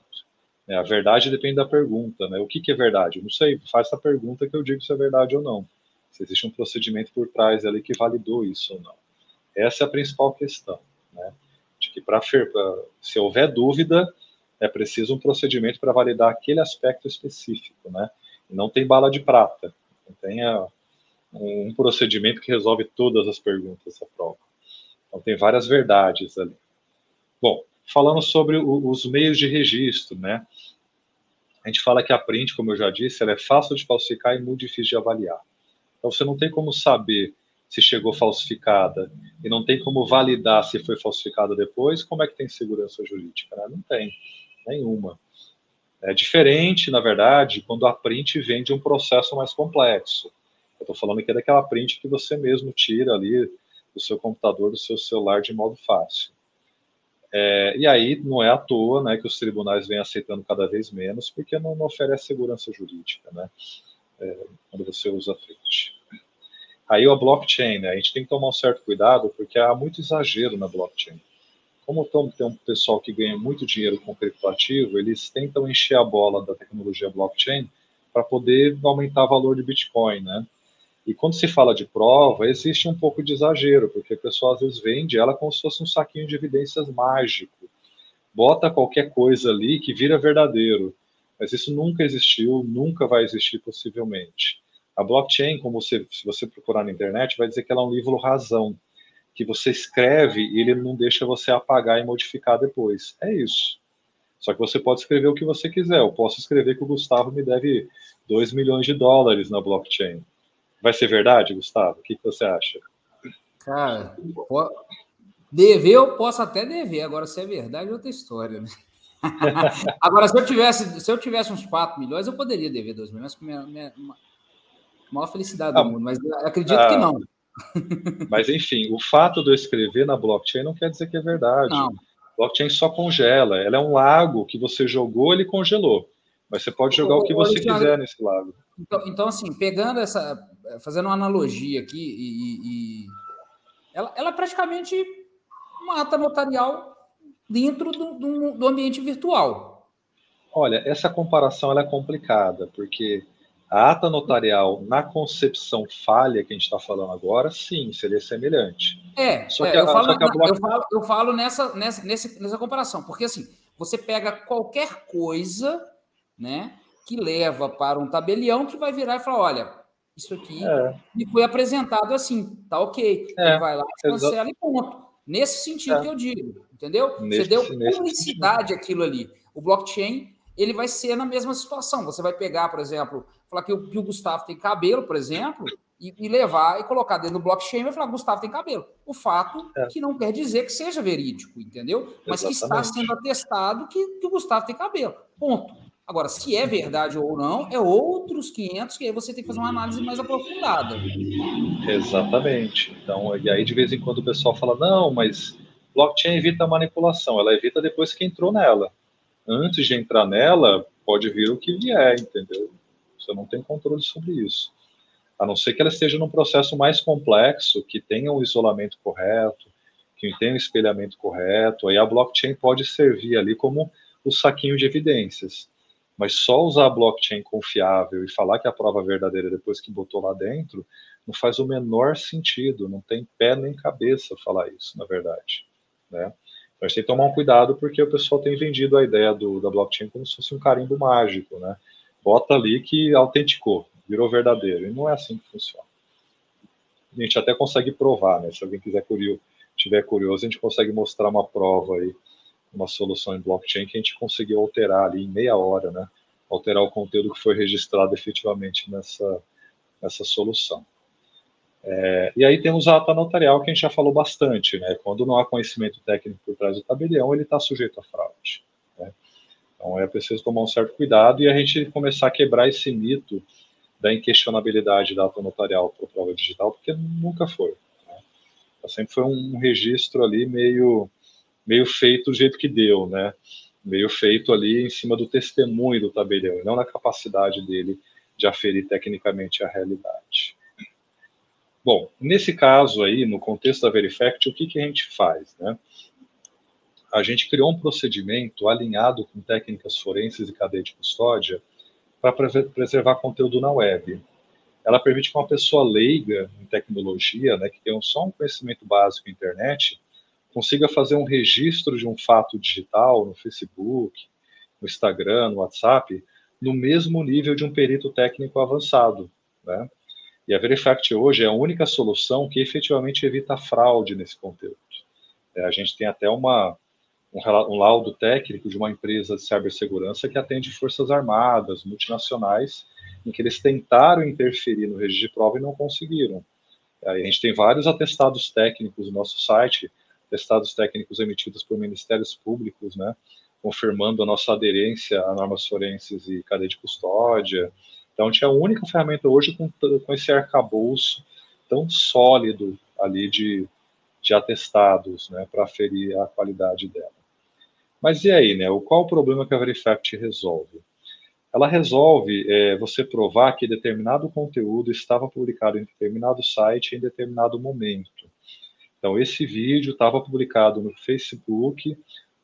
É, a verdade depende da pergunta, né? O que, que é verdade? Eu não sei, faz essa pergunta que eu digo se é verdade ou não. Se existe um procedimento por trás ali que validou isso ou não. Essa é a principal questão, né? De que para se houver dúvida, é preciso um procedimento para validar aquele aspecto específico, né? E não tem bala de prata, não tem um procedimento que resolve todas as perguntas da prova. Então tem várias verdades ali. Bom, falando sobre o, os meios de registro, né? A gente fala que a print, como eu já disse, ela é fácil de falsificar e muito difícil de avaliar. Então você não tem como saber se chegou falsificada e não tem como validar se foi falsificada depois, como é que tem segurança jurídica? Né? Não tem nenhuma. É diferente, na verdade, quando a print vem de um processo mais complexo. Eu estou falando aqui daquela print que você mesmo tira ali do seu computador, do seu celular de modo fácil. É, e aí não é à toa né, que os tribunais vêm aceitando cada vez menos, porque não, não oferece segurança jurídica, né, é, quando você usa a print. Aí a blockchain, né, a gente tem que tomar um certo cuidado, porque há muito exagero na blockchain como tem um pessoal que ganha muito dinheiro com criptoativo, eles tentam encher a bola da tecnologia blockchain para poder aumentar o valor de Bitcoin, né? E quando se fala de prova, existe um pouco de exagero, porque a pessoa às vezes vende ela como se fosse um saquinho de evidências mágico. Bota qualquer coisa ali que vira verdadeiro. Mas isso nunca existiu, nunca vai existir possivelmente. A blockchain, como você, se você procurar na internet, vai dizer que ela é um livro razão que você escreve e ele não deixa você apagar e modificar depois. É isso. Só que você pode escrever o que você quiser. Eu posso escrever que o Gustavo me deve 2 milhões de dólares na blockchain. Vai ser verdade, Gustavo? O que, que você acha? Cara, dever eu posso até dever. Agora, se é verdade, é outra história, né? Agora, se eu tivesse, se eu tivesse uns 4 milhões, eu poderia dever 2 milhões com minha, minha maior felicidade ah, do mundo, mas acredito ah, que não. Mas, enfim, o fato de eu escrever na blockchain não quer dizer que é verdade. Não. Blockchain só congela. Ela é um lago que você jogou, ele congelou. Mas você pode jogar o, que você quiser nesse lago. Então, então, assim, pegando essa. Fazendo uma analogia aqui, e, e ela, ela é praticamente uma ata notarial dentro do, do, do ambiente virtual. Olha, essa comparação é complicada, porque a ata notarial, na concepção falha que a gente está falando agora, sim, seria semelhante. É, só que, é, eu, a, falo, bloco... eu, falo, eu falo nessa, nessa, nessa, nessa comparação, porque assim, você pega qualquer coisa, né, que leva para um tabelião que vai virar e falar, olha, isso aqui é. me foi apresentado assim, tá ok. É, Ele vai lá cancela e ponto. Nesse sentido é. que eu digo, entendeu? Nesse, você deu publicidade àquilo ali. O blockchain ele vai ser na mesma situação. Você vai pegar, por exemplo, falar que o, que o Gustavo tem cabelo, por exemplo, e, e, levar e colocar dentro do blockchain e vai falar Gustavo tem cabelo. O fato é. que não quer dizer que seja verídico, entendeu? Mas Exatamente. que está sendo atestado que, que o Gustavo tem cabelo. Ponto. Agora, se é verdade ou não, é outros 500 que aí você tem que fazer uma análise mais aprofundada. Exatamente. Então, e aí de vez em quando o pessoal fala, não, mas blockchain evita a manipulação. Ela evita depois que entrou nela antes de entrar nela, pode vir o que vier, entendeu? Você não tem controle sobre isso. A não ser que ela esteja num processo mais complexo, que tenha um isolamento correto, que tenha um espelhamento correto, aí a blockchain pode servir ali como o saquinho de evidências. Mas só usar blockchain confiável e falar que a prova é verdadeira depois que botou lá dentro, não faz o menor sentido, não tem pé nem cabeça falar isso, na verdade. Né? Então a gente tem que tomar um cuidado porque o pessoal tem vendido a ideia do, da blockchain como se fosse um carimbo mágico, né? Bota ali que autenticou, virou verdadeiro. E não é assim que funciona. A gente até consegue provar, né? Se alguém quiser curioso, tiver curioso, a gente consegue mostrar uma prova aí, uma solução em blockchain que a gente conseguiu alterar ali em meia hora, né? Alterar o conteúdo que foi registrado efetivamente nessa, nessa solução. É, e aí temos a ata notarial, que a gente já falou bastante, né? Quando não há conhecimento técnico por trás do tabelião, ele está sujeito a fraude. Né? Então é preciso tomar um certo cuidado e a gente começar a quebrar esse mito da inquestionabilidade da ata notarial para prova digital, porque nunca foi. Né? Sempre foi um registro ali meio, meio feito do jeito que deu, né? Meio feito ali em cima do testemunho do tabelião, e não na capacidade dele de aferir tecnicamente a realidade. Bom, nesse caso aí, no contexto da Verifact, o que, que a gente faz, né? A gente criou um procedimento alinhado com técnicas forenses e cadeia de custódia para preservar conteúdo na web. Ela permite que uma pessoa leiga em tecnologia, né, que tem só um conhecimento básico em internet, consiga fazer um registro de um fato digital no Facebook, no Instagram, no WhatsApp, no mesmo nível de um perito técnico avançado. Né? E a Verifact hoje é a única solução que efetivamente evita fraude nesse conteúdo. É, a gente tem até uma, um, um laudo técnico de uma empresa de cibersegurança que atende forças armadas, multinacionais, em que eles tentaram interferir no registro de prova e não conseguiram. Aí a gente tem vários atestados técnicos no nosso site, atestados técnicos emitidos por ministérios públicos, né, confirmando a nossa aderência a normas forenses e cadeia de custódia. Então, a gente é a única ferramenta hoje com, com esse arcabouço tão sólido ali de, de atestados, né, para aferir a qualidade dela. Mas e aí, né? Qual o problema que a Verifact resolve? Ela resolve é, você provar que determinado conteúdo estava publicado em determinado site em determinado momento. Então, esse vídeo estava publicado no Facebook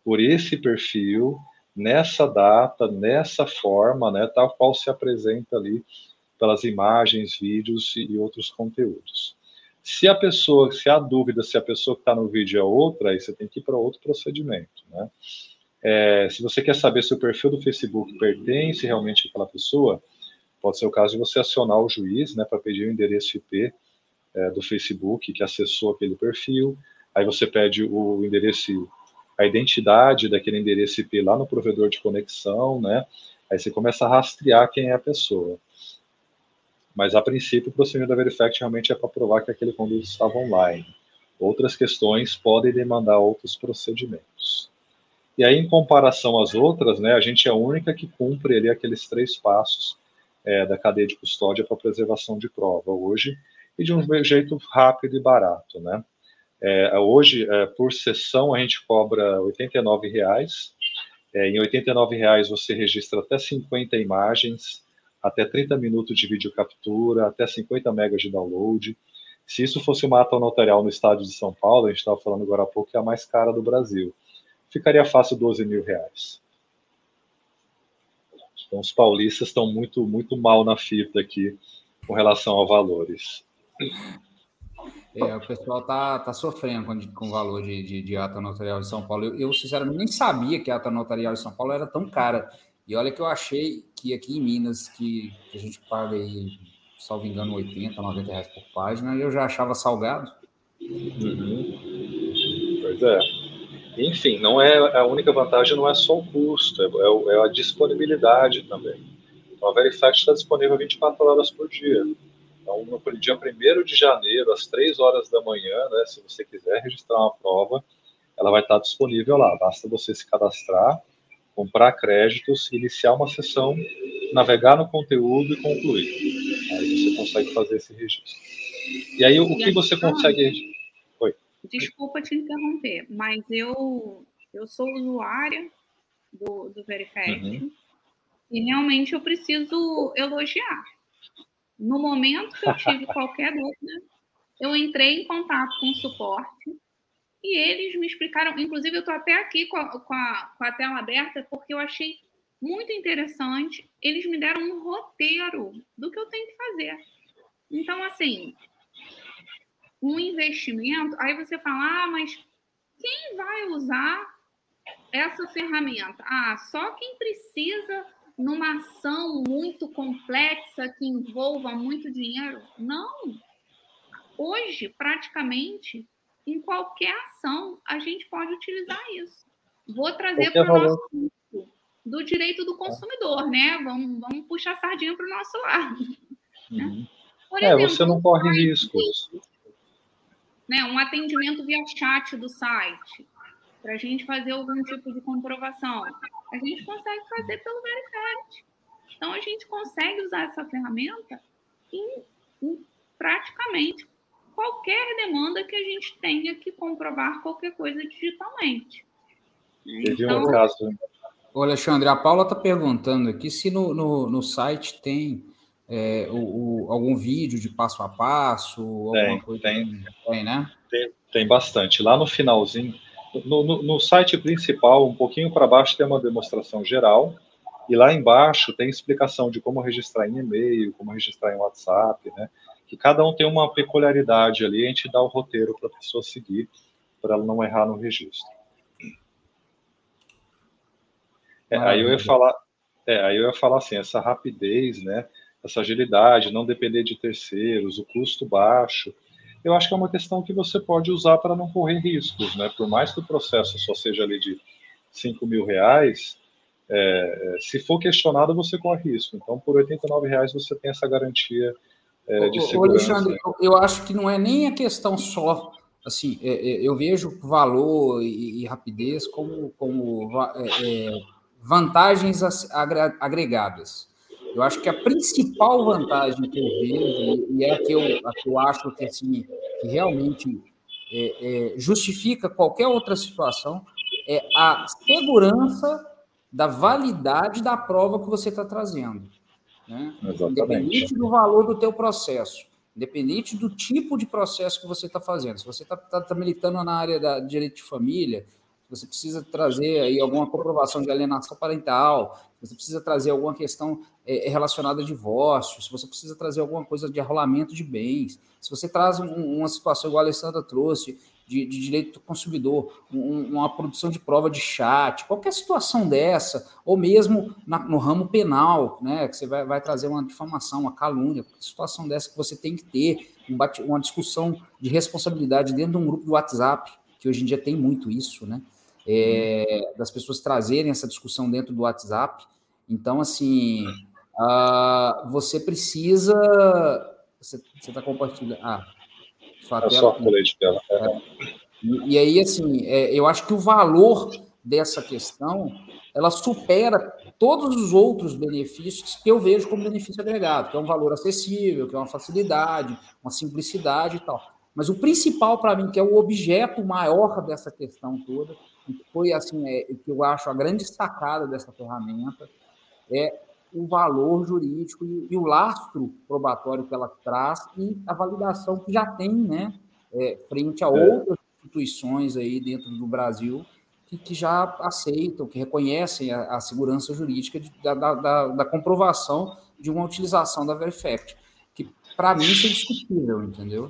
por esse perfil, nessa data, nessa forma, né, tal qual se apresenta ali pelas imagens, vídeos e outros conteúdos. Se a pessoa, se há dúvida se a pessoa que está no vídeo é outra, aí você tem que ir para outro procedimento, né? É, se você quer saber se o perfil do Facebook pertence realmente àquela pessoa, pode ser o caso de você acionar o juiz né, para pedir o endereço IP é, do Facebook que acessou aquele perfil. Aí você pede o endereço, a identidade daquele endereço IP lá no provedor de conexão, né? Aí você começa a rastrear quem é a pessoa. Mas a princípio o procedimento da Verifact realmente é para provar que aquele conteúdo estava online. Outras questões podem demandar outros procedimentos. E aí, em comparação às outras, né, a gente é a única que cumpre ali aqueles três passos é, da cadeia de custódia para preservação de prova hoje, e de um jeito rápido e barato, né? É, hoje, é, por sessão, a gente cobra R$ 89,00. É, em R$ 89,00 você registra até 50 imagens, até 30 minutos de vídeo captura, até 50 megas de download. Se isso fosse uma ata notarial no estado de São Paulo, a gente estava falando agora há pouco, que é a mais cara do Brasil ficaria fácil 12 mil reais. Então, os paulistas estão muito, muito mal na fita aqui com relação a valores. É, o pessoal tá, tá sofrendo com, com o valor de, de, de ata notarial de São Paulo. Eu, eu, sinceramente, nem sabia que a ata notarial de São Paulo era tão cara. E olha que eu achei que aqui em Minas, que, que a gente paga aí, salvo engano, 80, 90 reais por página, eu já achava salgado. Uhum. Pois é. Enfim, não é a única vantagem não é só o custo, é, é, é a disponibilidade também. Então, a Verifact está disponível 24 horas por dia. Então, no dia 1 de janeiro, às 3 horas da manhã, né, se você quiser registrar uma prova, ela vai estar disponível lá. Basta você se cadastrar, comprar créditos, iniciar uma sessão, navegar no conteúdo e concluir. Aí você consegue fazer esse registro. E aí, o que você consegue desculpa te interromper, mas eu, eu sou usuária do, do Verifact uhum. e realmente eu preciso elogiar. No momento que eu tive qualquer dúvida, eu entrei em contato com o suporte e eles me explicaram. Inclusive, eu estou até aqui com a, com, a, com a tela aberta porque eu achei muito interessante. Eles me deram um roteiro do que eu tenho que fazer. Então, assim, um investimento, aí você fala, ah, mas quem vai usar essa ferramenta? Ah, só quem precisa numa ação muito complexa que envolva muito dinheiro? Não. Hoje, praticamente, em qualquer ação, a gente pode utilizar isso. Vou trazer para o nosso do direito do consumidor, né? Vamos, vamos puxar a sardinha para o nosso lado. Uhum. Por é, você não corre riscos né, um atendimento via chat do site. Para a gente fazer algum tipo de comprovação, a gente consegue fazer pelo Verifact. Então, a gente consegue usar essa ferramenta em, em praticamente qualquer demanda que a gente tenha que comprovar qualquer coisa digitalmente. Teve então, um caso. Ô Alexandre, a Paula está perguntando aqui se no, no, no site tem é, o, o, algum vídeo de passo a passo, alguma tem, coisa. Tem, tem né? Tem, tem bastante. Lá no finalzinho, no, no, no site principal, um pouquinho para baixo, tem uma demonstração geral. E lá embaixo tem explicação de como registrar em e-mail, como registrar em WhatsApp, né? Que cada um tem uma peculiaridade ali, a gente dá o roteiro para a pessoa seguir, para ela não errar no registro. É, aí eu ia falar, é, aí eu ia falar assim, essa rapidez, né? Essa agilidade, não depender de terceiros, o custo baixo, eu acho que é uma questão que você pode usar para não correr riscos, né? Por mais que o processo só seja ali de 5 mil reais, é, se for questionado, você corre risco. Então, por 89 reais você tem essa garantia é, de segurança. Alexandre, eu acho que não é nem a questão só, assim, é, é eu vejo valor e, e rapidez como, como é, é, vantagens agregadas. Eu acho que a principal vantagem que eu vejo, e é a que eu, a que eu acho que, assim, que realmente é, é, justifica qualquer outra situação, é a segurança da validade da prova que você está trazendo. Né? Independente do valor do teu processo, independente do tipo de processo que você está fazendo. Se você está tá, tá militando na área da direito de família, você precisa trazer aí alguma comprovação de alienação parental, você precisa trazer alguma questão é, relacionada a divórcio, se você precisa trazer alguma coisa de arrolamento de bens, se você traz um, uma situação igual a Alessandra trouxe, de, de, direito do consumidor, um, uma produção de prova de chat, qualquer situação dessa, ou mesmo na, no ramo penal, né, que você vai, vai, trazer uma difamação, uma calúnia, situação dessa que você tem que ter um uma discussão de responsabilidade dentro de um grupo do WhatsApp, que hoje em dia tem muito isso, né? É, das pessoas trazerem essa discussão dentro do WhatsApp. Então, assim, uh, você precisa. Você está compartilhando. Ah, sua é tela. Só colete dela. É. E, e, aí, assim, é, eu acho que o valor dessa questão ela supera todos os outros benefícios que eu vejo como benefício agregado, que é um valor acessível, que é uma facilidade, uma simplicidade e tal. Mas o principal para mim, que é o objeto maior dessa questão toda, foi assim, é, que eu acho a grande sacada dessa ferramenta, é o valor jurídico e, e o lastro probatório que ela traz e a validação que já tem, né, é, frente a é. outras instituições aí dentro do Brasil que, que já aceitam, que reconhecem a, a segurança jurídica de, da, da, da, comprovação de uma utilização da Verifact, que para mim isso é discutível, entendeu?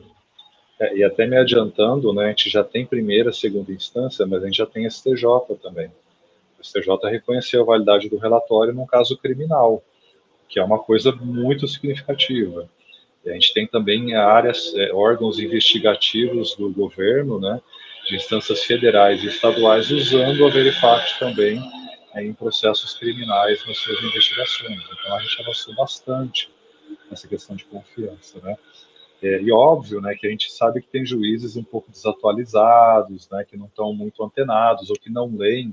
É, e até me adiantando, né, a gente já tem primeira, segunda instância, mas a gente já tem STJ também. O STJ reconheceu a validade do relatório num caso criminal, que é uma coisa muito significativa. E a gente tem também áreas, é, órgãos investigativos do governo, né, de instâncias federais e estaduais, usando a Verifact também é, em processos criminais nas suas investigações. Então a gente avançou bastante nessa questão de confiança, né? É, e óbvio, né, que a gente sabe que tem juízes um pouco desatualizados, né, que não estão muito antenados ou que não leem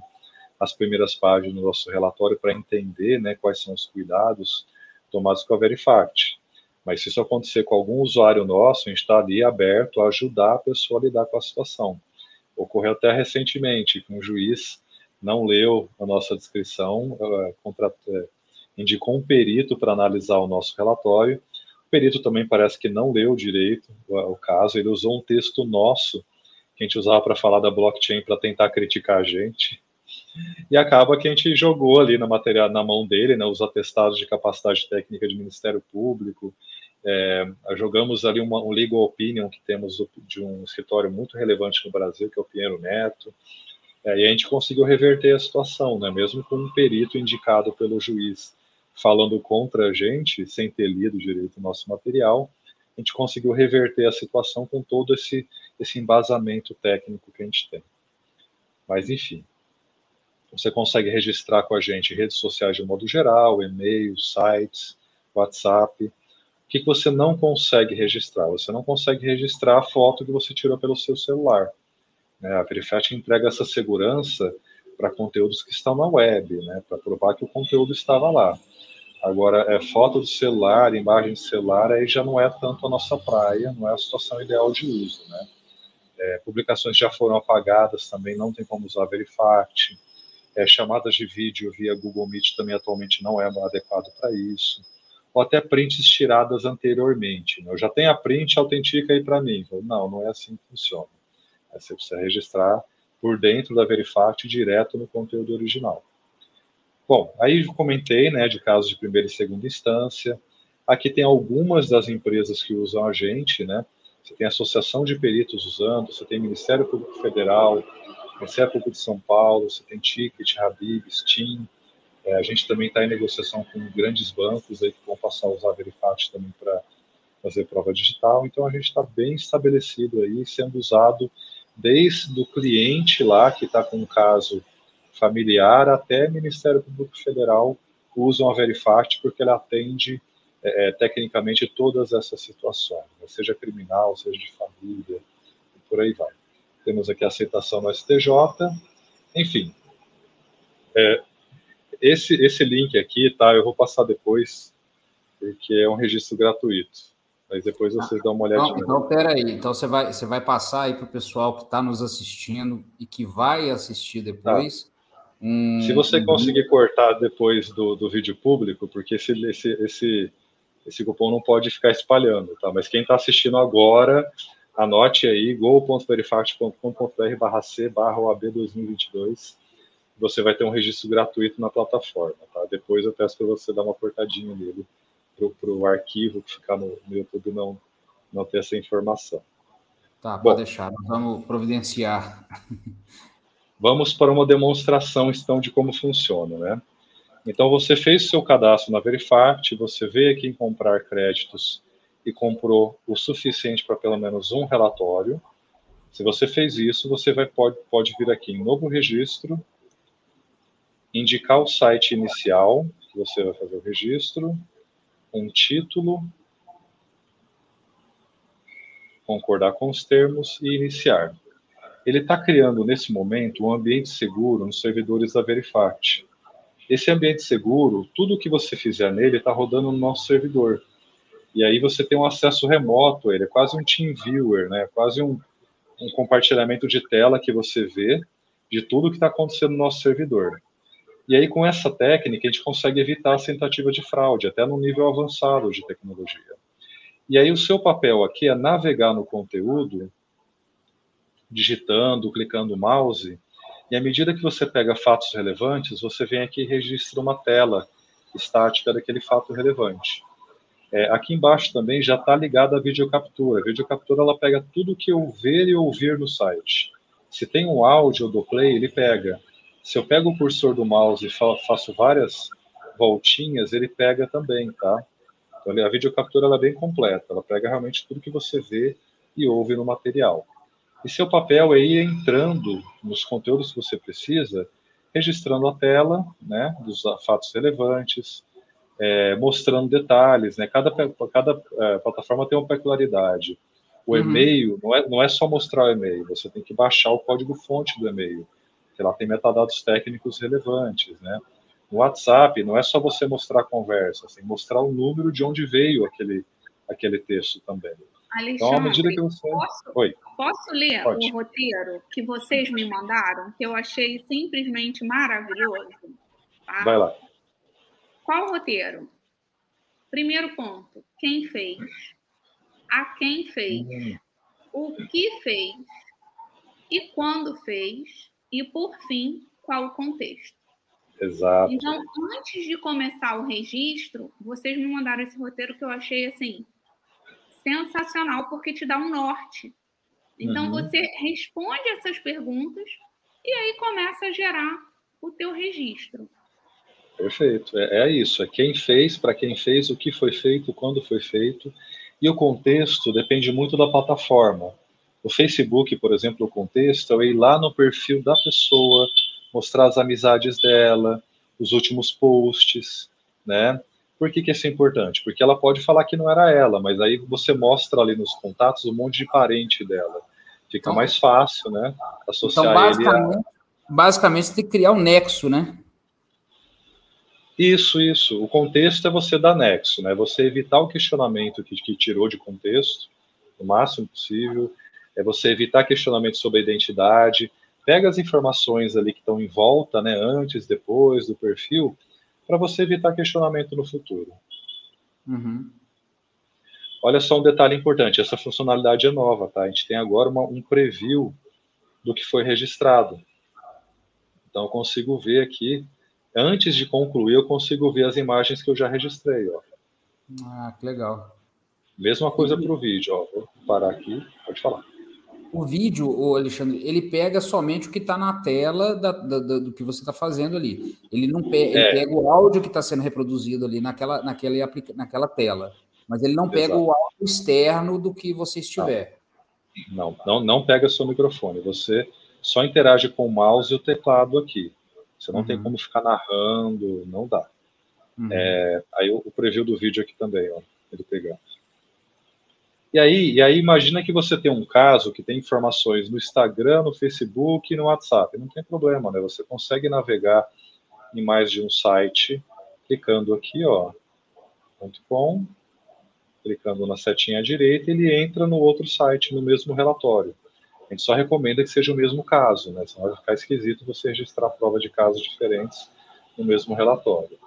as primeiras páginas do nosso relatório para entender, né, quais são os cuidados tomados com a Verifact. Mas se isso acontecer com algum usuário nosso, a gente está ali aberto a ajudar a pessoa a lidar com a situação. Ocorreu até recentemente que um juiz não leu a nossa descrição, uh, contra, uh, indicou um perito para analisar o nosso relatório perito também parece que não leu direito o, caso, ele usou um texto nosso que a gente usava para falar da blockchain para tentar criticar a gente. E acaba que a gente jogou ali na matéria na mão dele, né, os atestados de capacidade técnica de Ministério Público. É, jogamos ali uma, um legal opinion que temos de um escritório muito relevante no Brasil, que é o Pinheiro Neto. É, e a gente conseguiu reverter a situação, né, mesmo com um perito indicado pelo juiz falando contra a gente, sem ter lido direito o nosso material, a gente conseguiu reverter a situação com todo esse, esse embasamento técnico que a gente tem. Mas, enfim, você consegue registrar com a gente redes sociais de modo geral, e-mails, sites, WhatsApp. O que, você não consegue registrar? Você não consegue registrar a foto que você tirou pelo seu celular. Né? A Verifact entrega essa segurança para conteúdos que estão na web, né? para provar que o conteúdo estava lá. Agora, é foto do celular, imagem de celular, aí já não é tanto a nossa praia, não é a situação ideal de uso, né? É, publicações já foram apagadas também, não tem como usar Verifact. É, chamadas de vídeo via Google Meet também atualmente não é adequado para isso. Ou até prints tiradas anteriormente. Né? Eu já tenho a print, autentica aí para mim. Não, não é assim que funciona. É, você precisa registrar por dentro da Verifact direto no conteúdo original. Bom, aí eu comentei né, de casos de primeira e segunda instância. Aqui tem algumas das empresas que usam a gente, né? Você tem a Associação de Peritos usando, você tem Ministério Público Federal, Ministério Público de São Paulo, você tem Ticket, Habib, Steam. É, a gente também está em negociação com grandes bancos aí que vão passar a usar a Verifact também para fazer prova digital. Então a gente está bem estabelecido aí, sendo usado desde o cliente lá que está com um caso familiar até Ministério Público Federal usam a Verifact porque ela atende é, é, tecnicamente todas essas situações, né? seja criminal, seja de família, e por aí vai. Temos aqui a aceitação no STJ, enfim. É, esse, esse link aqui, tá? Eu vou passar depois, porque é um registro gratuito. Mas depois vocês dão uma olhadinha. Então, então peraí. Então, você vai, você vai passar aí para o pessoal que está nos assistindo e que vai assistir depois. Tá. Um, Se você conseguir cortar depois do, do vídeo público, porque esse, esse, esse esse cupom não pode ficar espalhando, tá? Mas quem está assistindo agora, anote aí go.verifact.com.br barra C barra OAB 2022. Você vai ter um registro gratuito na plataforma, tá? Depois eu peço para você dar uma cortadinha nele para o arquivo que ficar no, no, YouTube não, não ter essa informação. Tá, Bom, pode deixar, vamos providenciar. Vamos para uma demonstração, então, de como funciona, né? Então, você fez seu cadastro na Verifact, você veio aqui em comprar créditos e comprou o suficiente para pelo menos um relatório. Se você fez isso, você vai, pode, pode vir aqui em novo registro, indicar o site inicial, que você vai fazer o registro, um título, concordar com os termos e iniciar. Ele está criando, nesse momento, um ambiente seguro nos servidores da Verifact. Esse ambiente seguro, tudo que você fizer nele está rodando no nosso servidor. E aí você tem um acesso remoto, ele é quase um team viewer, né? quase um, um compartilhamento de tela que você vê de tudo que está acontecendo no nosso servidor. E aí, com essa técnica, a gente consegue evitar a tentativa de fraude, até no nível avançado de tecnologia. E aí, o seu papel aqui é navegar no conteúdo, digitando, clicando o mouse, e à medida que você pega fatos relevantes, você vem aqui e registra uma tela estática daquele fato relevante. É, aqui embaixo também já está ligada a videocaptura. A videocaptura ela pega tudo que eu ver e ouvir no site. Se tem um áudio do play, ele pega. Se eu pego o cursor do mouse e faço várias voltinhas, ele pega também, tá? Então, a videocaptura ela é bem completa. Ela pega realmente tudo que você vê e ouve no material. E seu papel é ir entrando nos conteúdos que você precisa, registrando a tela, né, dos fatos relevantes, é, mostrando detalhes, né? Cada, cada é, plataforma tem uma peculiaridade. O uhum. e-mail não é, não é só mostrar o e-mail, você tem que baixar o código-fonte do e-mail, que lá tem metadados técnicos relevantes, né? No WhatsApp, não é só você mostrar a conversa, tem que mostrar o número de onde veio aquele, aquele texto também. Alexandre, então, que você... posso, Oi. posso ler Pode. o roteiro que vocês me mandaram, que eu achei simplesmente maravilhoso? Tá? Vai lá. Qual roteiro? Primeiro ponto, quem fez? A quem fez? Hum. O que fez? E quando fez? E, por fim, qual o contexto? Exato. Então, antes de começar o registro, vocês me mandaram esse roteiro que eu achei, assim, sensacional porque te dá um norte. Então uhum. você responde essas perguntas e aí começa a gerar o teu registro. Perfeito, é, é isso. É quem fez, para quem fez, o que foi feito, quando foi feito. E o contexto depende muito da plataforma. O Facebook, por exemplo, o contexto é ir lá no perfil da pessoa, mostrar as amizades dela, os últimos posts, né? Por que, que isso é importante? Porque ela pode falar que não era ela, mas aí você mostra ali nos contatos um monte de parente dela. Fica então, mais fácil, né? Associar então, basicamente, a... basicamente, você tem que criar um nexo, né? Isso, isso. O contexto é você dar nexo, né? Você evitar o questionamento que, que tirou de contexto, o máximo possível. É você evitar questionamento sobre a identidade. Pega as informações ali que estão em volta, né? Antes, depois do perfil, para você evitar questionamento no futuro. Uhum. Olha só um detalhe importante: essa funcionalidade é nova, tá? A gente tem agora uma, um preview do que foi registrado. Então, eu consigo ver aqui antes de concluir, eu consigo ver as imagens que eu já registrei. Ó. Ah, que legal. Mesma coisa para o vídeo. Ó. Vou parar aqui, pode falar. O vídeo, o Alexandre, ele pega somente o que está na tela da, da, da, do que você está fazendo ali. Ele não pega, é. ele pega o áudio que está sendo reproduzido ali naquela, naquela, naquela tela. Mas ele não pega Exato. o áudio externo do que você estiver. Não, não, não pega seu microfone. Você só interage com o mouse e o teclado aqui. Você não uhum. tem como ficar narrando, não dá. Uhum. É, aí o, o, preview do vídeo aqui também, ó, ele pegando. E aí, e aí imagina que você tem um caso que tem informações no Instagram, no Facebook e no WhatsApp. Não tem problema, né? Você consegue navegar em mais de um site, clicando aqui, ó, .com, clicando na setinha à direita, ele entra no outro site, no mesmo relatório. A gente só recomenda que seja o mesmo caso, né? Senão vai ficar esquisito você registrar prova de casos diferentes no mesmo relatório.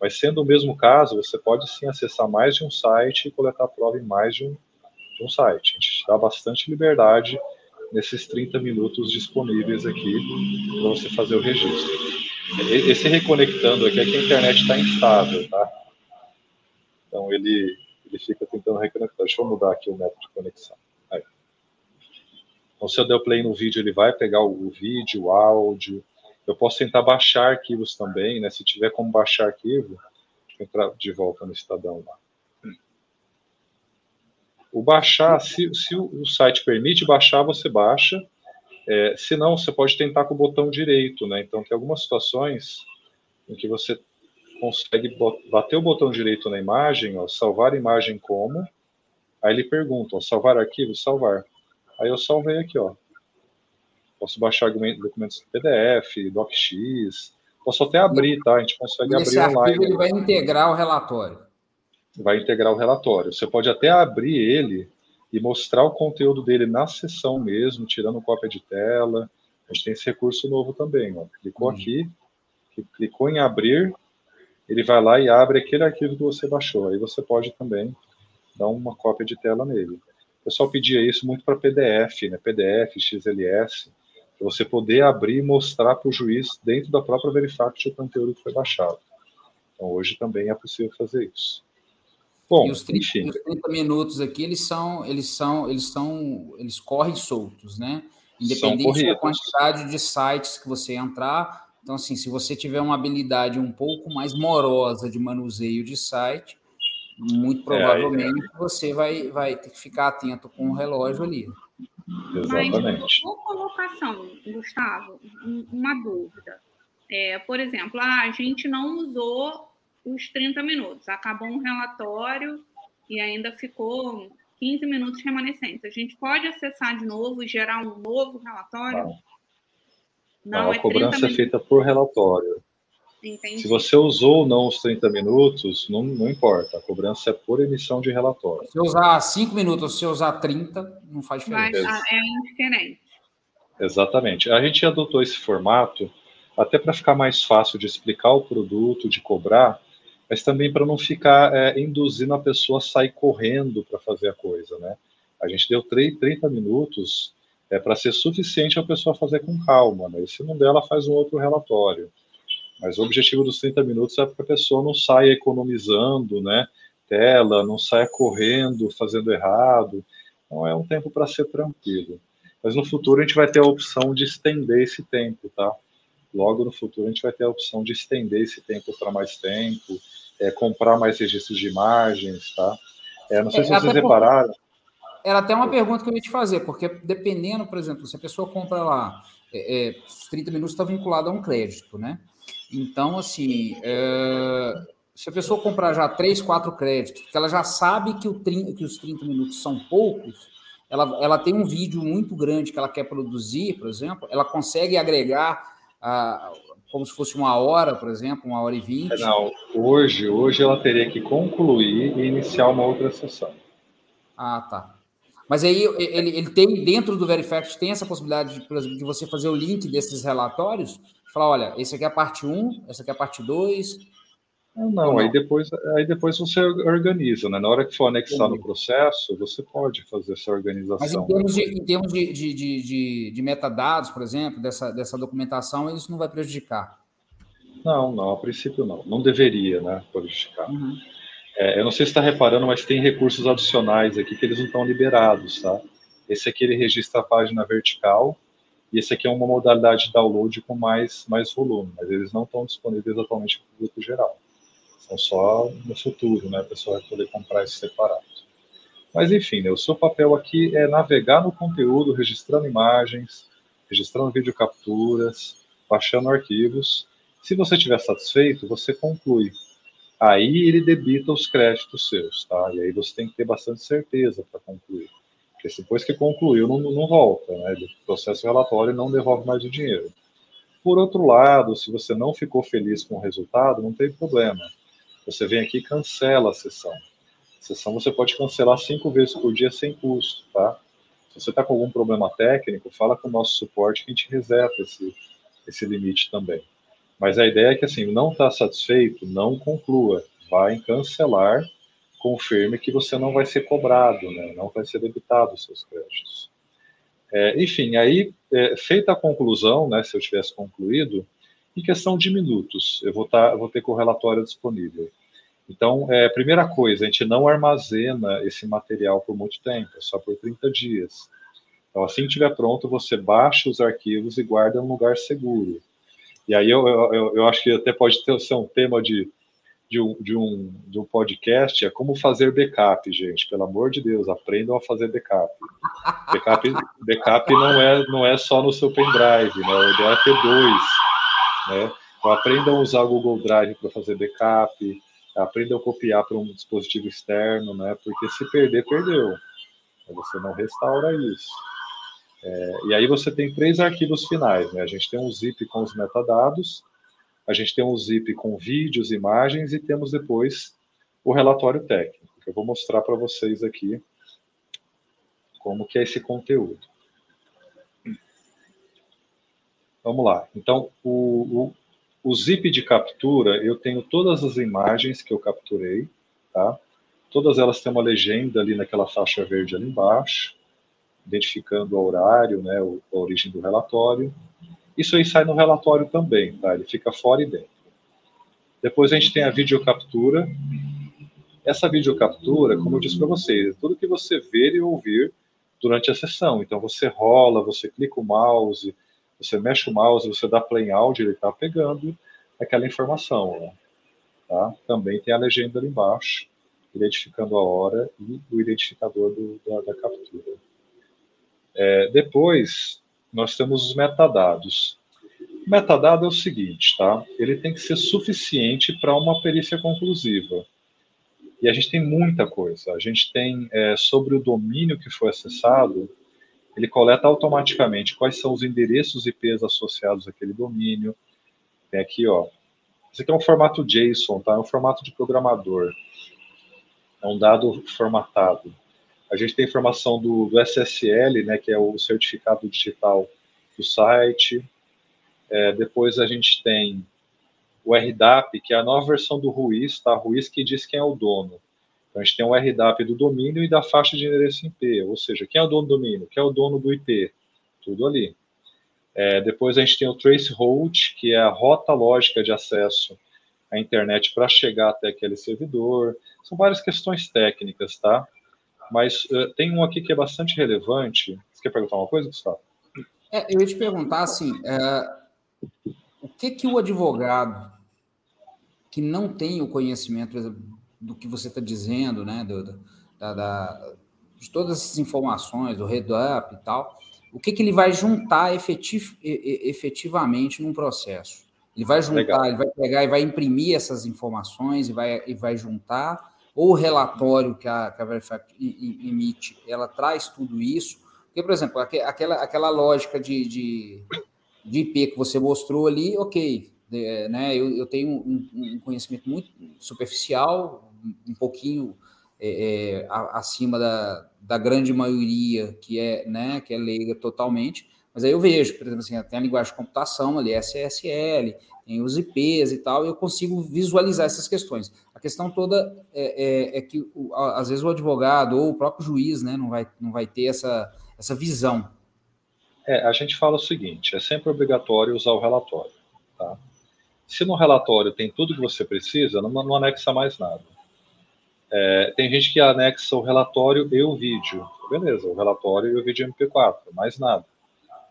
Mas sendo o mesmo caso, você pode sim acessar mais de um site e coletar prova em mais de um, de um site. A gente dá bastante liberdade nesses 30 minutos disponíveis aqui para você fazer o registro. Esse reconectando aqui é que a internet está instável, tá? Então ele, ele fica tentando reconectar. Deixa eu mudar aqui o método de conexão. Então, se eu der o play no vídeo, ele vai pegar o, vídeo, o áudio. Eu posso tentar baixar arquivos também, né? Se tiver como baixar arquivo, entrar de volta no Estadão lá. O baixar, se, se o site permite baixar, você baixa. É, se não, você pode tentar com o botão direito, né? Então, tem algumas situações em que você consegue bater o botão direito na imagem, ó, salvar imagem como. Aí ele pergunta, ó, salvar arquivo, salvar. Aí eu salvei aqui, ó. Posso baixar documentos PDF, DocX, posso até abrir, tá? A gente consegue Nesse abrir online. Ele vai integrar o relatório. Vai integrar o relatório. Você pode até abrir ele e mostrar o conteúdo dele na sessão mesmo, tirando cópia de tela. A gente tem esse recurso novo também, ó. Clicou uhum. aqui, clicou em abrir, ele vai lá e abre aquele arquivo que você baixou. Aí você pode também dar uma cópia de tela nele. O pessoal pedia isso muito para PDF, né? PDF, XLS, para você poder abrir e mostrar para o juiz dentro da própria Verifact o conteúdo que foi baixado. Então, hoje também é possível fazer isso. Bom, e os 30, enfim. Os 30 minutos aqui, eles são, eles são, eles são, eles correm soltos, né? Independente da quantidade de sites que você entrar. Então, assim, se você tiver uma habilidade um pouco mais morosa de manuseio de site, muito provavelmente é, é. você vai, vai ter que ficar atento com o relógio ali. Exatamente. Mas, por colocação, Gustavo, uma dúvida. É, por exemplo, ah, a gente não usou os 30 minutos, acabou um relatório e ainda ficou 15 minutos remanescentes. A gente pode acessar de novo e gerar um novo relatório? Não. Não, não a é cobrança é feita por relatório. Entendi. Se você usou ou não os 30 minutos, não, não importa. A cobrança é por emissão de relatório. Se usar 5 minutos, se usar 30, não faz diferença. Mas, é indiferente. Exatamente. A gente adotou esse formato até para ficar mais fácil de explicar o produto, de cobrar, mas também para não ficar é, induzindo a pessoa a sair correndo para fazer a coisa, né? A gente deu 30 minutos é, para ser suficiente a pessoa fazer com calma, né? E se não der, ela faz um outro relatório. Mas o objetivo dos 30 minutos é para a pessoa não saia economizando, né? Tela, não saia correndo, fazendo errado. Então é um tempo para ser tranquilo. Mas no futuro a gente vai ter a opção de estender esse tempo, tá? Logo no futuro a gente vai ter a opção de estender esse tempo para mais tempo, é, comprar mais registros de imagens, tá? É, não sei é, se vocês repararam. Era até uma pergunta que eu ia te fazer, porque dependendo, por exemplo, se a pessoa compra lá, é, é, 30 minutos está vinculado a um crédito, né? Então, assim, é, se a pessoa comprar já três, quatro créditos, que ela já sabe que, o, que os 30 minutos são poucos, ela, ela tem um vídeo muito grande que ela quer produzir, por exemplo, ela consegue agregar a, como se fosse uma hora, por exemplo, uma hora e vinte? Não, hoje, hoje ela teria que concluir e iniciar uma outra sessão. Ah, tá. Mas aí ele, ele tem, dentro do Verifact, tem essa possibilidade, de, por exemplo, de você fazer o link desses relatórios, falar, olha, esse aqui é a parte 1, essa aqui é a parte 2, não, não, aí depois, aí depois você organiza, né? Na hora que for anexar no processo, você pode fazer essa organização. Mas em termos, de, em termos de, de, de, de, metadados, por exemplo, dessa, dessa documentação, isso não vai prejudicar? Não, não, a princípio não. Não deveria, né, prejudicar. Uhum. É, eu não sei se está reparando, mas tem recursos adicionais aqui que eles não estão liberados, tá? Esse aqui ele registra a página vertical e esse aqui é uma modalidade de download com mais, mais volume, mas eles não estão disponíveis atualmente para o público geral. São só no futuro, né? A pessoa vai poder comprar isso separado. Mas enfim, né, o seu papel aqui é navegar no conteúdo, registrando imagens, registrando videocapturas, baixando arquivos. Se você estiver satisfeito, você conclui. Aí ele debita os créditos seus, tá? E aí você tem que ter bastante certeza para concluir. Porque depois que concluiu, não, não volta, né? O processo relatório não devolve mais o dinheiro. Por outro lado, se você não ficou feliz com o resultado, não tem problema. Você vem aqui e cancela a sessão. A sessão você pode cancelar cinco vezes por dia sem custo, tá? Se você está com algum problema técnico, fala com o nosso suporte que a gente reseta esse, esse limite também. Mas a ideia é que, assim, não está satisfeito, não conclua. Vai em cancelar, confirme que você não vai ser cobrado, né? não vai ser debitado os seus créditos. É, enfim, aí, é, feita a conclusão, né, se eu tivesse concluído, em questão de minutos, eu vou, tá, eu vou ter com o relatório disponível. Então, é, primeira coisa, a gente não armazena esse material por muito tempo, é só por 30 dias. Então, assim que estiver pronto, você baixa os arquivos e guarda em um lugar seguro. E aí eu, eu, eu acho que até pode ter, ser um tema de, de, um, de, um, de um podcast, é como fazer backup, gente. Pelo amor de Deus, aprendam a fazer backup. Backup, backup não, é, não é só no seu pendrive, né? O ideal é ter dois né? Então, aprendam a usar o Google Drive para fazer backup, aprendam a copiar para um dispositivo externo, né? Porque se perder, perdeu. Você não restaura isso. É, e aí você tem três arquivos finais, né? A gente tem um zip com os metadados, a gente tem um zip com vídeos, imagens e temos depois o relatório técnico, que eu vou mostrar para vocês aqui como que é esse conteúdo. Vamos lá. Então, o, o, o zip de captura, eu tenho todas as imagens que eu capturei, tá? Todas elas têm uma legenda ali naquela faixa verde ali embaixo, identificando o horário, né, a origem do relatório. Isso aí sai no relatório também, tá? Ele fica fora e dentro. Depois a gente tem a videocaptura. Essa videocaptura, como eu disse para vocês, é tudo que você ver e ouvir durante a sessão. Então você rola, você clica o mouse, você mexe o mouse, você dá play out, ele está pegando aquela informação. Né? Tá? Também tem a legenda ali embaixo, identificando a hora e o identificador do, da, da, captura. É, depois, nós temos os metadados. O metadado é o seguinte, tá? Ele tem que ser suficiente para uma perícia conclusiva. E a gente tem muita coisa. A gente tem é, sobre o domínio que foi acessado, ele coleta automaticamente quais são os endereços IPs associados àquele domínio. Tem aqui, ó. Esse aqui é um formato JSON, tá? É um formato de programador. É um dado formatado. A gente tem informação do, do SSL, né, que é o certificado digital do site. É, depois a gente tem o RDAP, que é a nova versão do Ruiz, tá? Ruiz que diz quem é o dono. Então, a gente tem um RDAP do domínio e da faixa de endereço IP, ou seja, quem é o dono do domínio, quem é o dono do IP, tudo ali. É, depois a gente tem o traceroute, que é a rota lógica de acesso à internet para chegar até aquele servidor. São várias questões técnicas, tá? Mas uh, tem um aqui que é bastante relevante. Você quer perguntar uma coisa, Gustavo? É, eu ia te perguntar assim, é, o que que o advogado que não tem o conhecimento, por exemplo, do que você está dizendo, né? Do, da, da, de todas essas informações, do up e tal, o que, que ele vai juntar efetiv, efetivamente num processo? Ele vai juntar, Legal. ele vai pegar e vai imprimir essas informações e vai, e vai juntar, ou o relatório que a, que a Verifact emite, ela traz tudo isso. Porque, por exemplo, aquela, aquela lógica de, de, de IP que você mostrou ali, ok, né, eu, eu tenho um, um, conhecimento muito superficial, um pouquinho é, é, acima da, da grande maioria que é, né, que é leiga totalmente, mas aí eu vejo, por exemplo, assim, tem a linguagem de computação ali, SSL, tem os IPs e tal, e eu consigo visualizar essas questões. A questão toda é, é, é que, às vezes, o advogado ou o próprio juiz né, não, vai, não vai ter essa, essa visão. É, a gente fala o seguinte, é sempre obrigatório usar o relatório, tá? Se no relatório tem tudo que você precisa, não, não anexa mais nada. É, tem gente que anexa o relatório e o vídeo. Beleza, o relatório e o vídeo MP4, mais nada.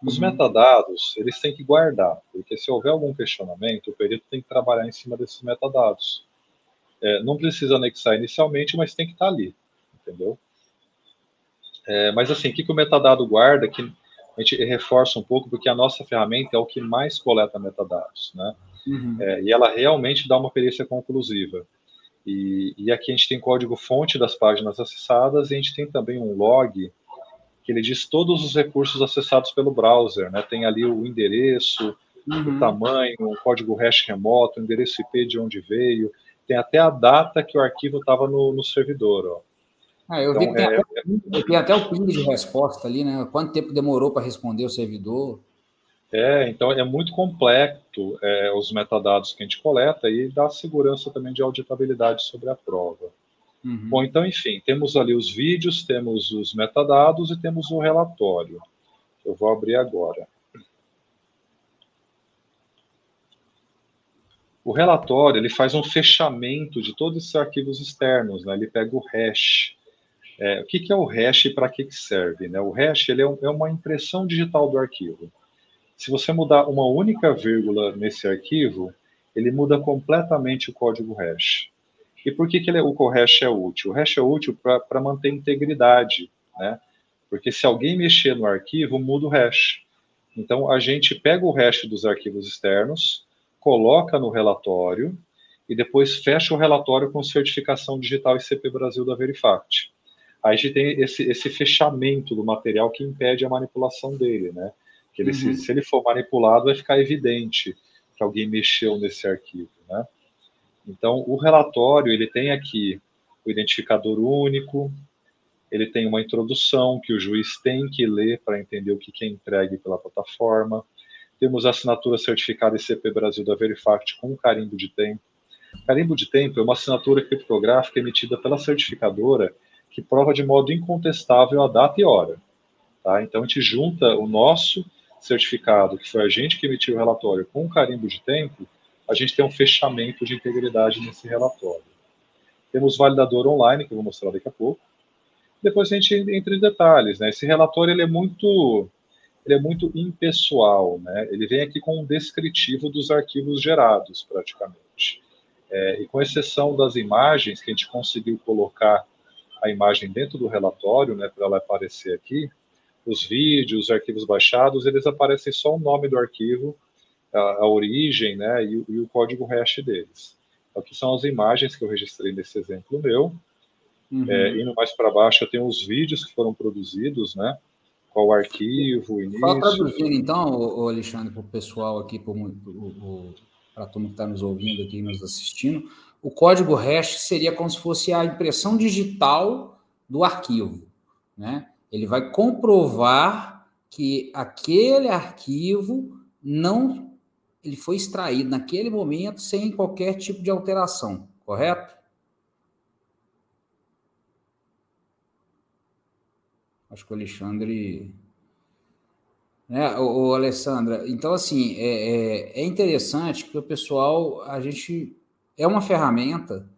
Os uhum. metadados, eles têm que guardar, porque se houver algum questionamento, o perito tem que trabalhar em cima desses metadados. É, não precisa anexar inicialmente, mas tem que estar ali, entendeu? É, mas assim, o que, que o metadado guarda, que a gente reforça um pouco, porque a nossa ferramenta é o que mais coleta metadados, né? Uhum. É, e ela realmente dá uma perícia conclusiva. E, e, aqui a gente tem código-fonte das páginas acessadas e a gente tem também um log que ele diz todos os recursos acessados pelo browser, né? Tem ali o endereço, uhum. o tamanho, o código hash remoto, o endereço IP de onde veio, tem até a data que o arquivo estava no, no, servidor, ó. Ah, eu então, vi que tem, é, até, tem até o ping de resposta ali, né? Quanto tempo demorou para responder o servidor? É, então é muito complexo é, os metadados que a gente coleta e dá segurança também de auditabilidade sobre a prova. Uhum. Bom, então, enfim, temos ali os vídeos, temos os metadados e temos o relatório. Eu vou abrir agora. O relatório ele faz um fechamento de todos esses arquivos externos, né? ele pega o hash. É, o que, que, é o hash e para que, que serve? Né? O hash ele é, um, é uma impressão digital do arquivo. Se você mudar uma única vírgula nesse arquivo, ele muda completamente o código hash. E por que, que ele, é, o hash é útil? O hash é útil para manter integridade, né? Porque se alguém mexer no arquivo, muda o hash. Então, a gente pega o hash dos arquivos externos, coloca no relatório e depois fecha o relatório com certificação digital ICP Brasil da Verifact. Aí a gente tem esse, esse fechamento do material que impede a manipulação dele, né? Que ele, uhum. se, se ele for manipulado, vai ficar evidente que alguém mexeu nesse arquivo, né? Então, o relatório, ele tem aqui o identificador único, ele tem uma introdução que o juiz tem que ler para entender o que é entregue pela plataforma. Temos a assinatura certificada ICP Brasil da Verifact com carimbo de tempo. Carimbo de tempo é uma assinatura criptográfica emitida pela certificadora que prova de modo incontestável a data e hora. Tá? Então, a gente junta o nosso certificado, que foi a gente que emitiu o relatório, com o carimbo de tempo, a gente tem um fechamento de integridade nesse relatório. Temos validador online, que eu vou mostrar daqui a pouco. Depois a gente entra em detalhes. Né? Esse relatório ele é muito ele é muito impessoal, né? Ele vem aqui com um descritivo dos arquivos gerados, praticamente. É, e com exceção das imagens, que a gente conseguiu colocar a imagem dentro do relatório, né, para ela aparecer aqui, os vídeos, os arquivos baixados, eles aparecem só o nome do arquivo, a, a origem, né, e, e, o código hash deles. Aqui são as imagens que eu registrei nesse exemplo meu. Uhum. É, indo mais para baixo, eu tenho os vídeos que foram produzidos, né, qual o arquivo, o início. Só traduzindo, então, o, Alexandre, para o pessoal aqui, para a turma que está nos ouvindo aqui, nos assistindo, o código hash seria como se fosse a impressão digital do arquivo, né? Ele vai comprovar que aquele arquivo não ele foi extraído naquele momento sem qualquer tipo de alteração, correto? Acho que o Alexandre. Né, o, Alessandra, então assim, é, é, é interessante que o pessoal, a gente é uma ferramenta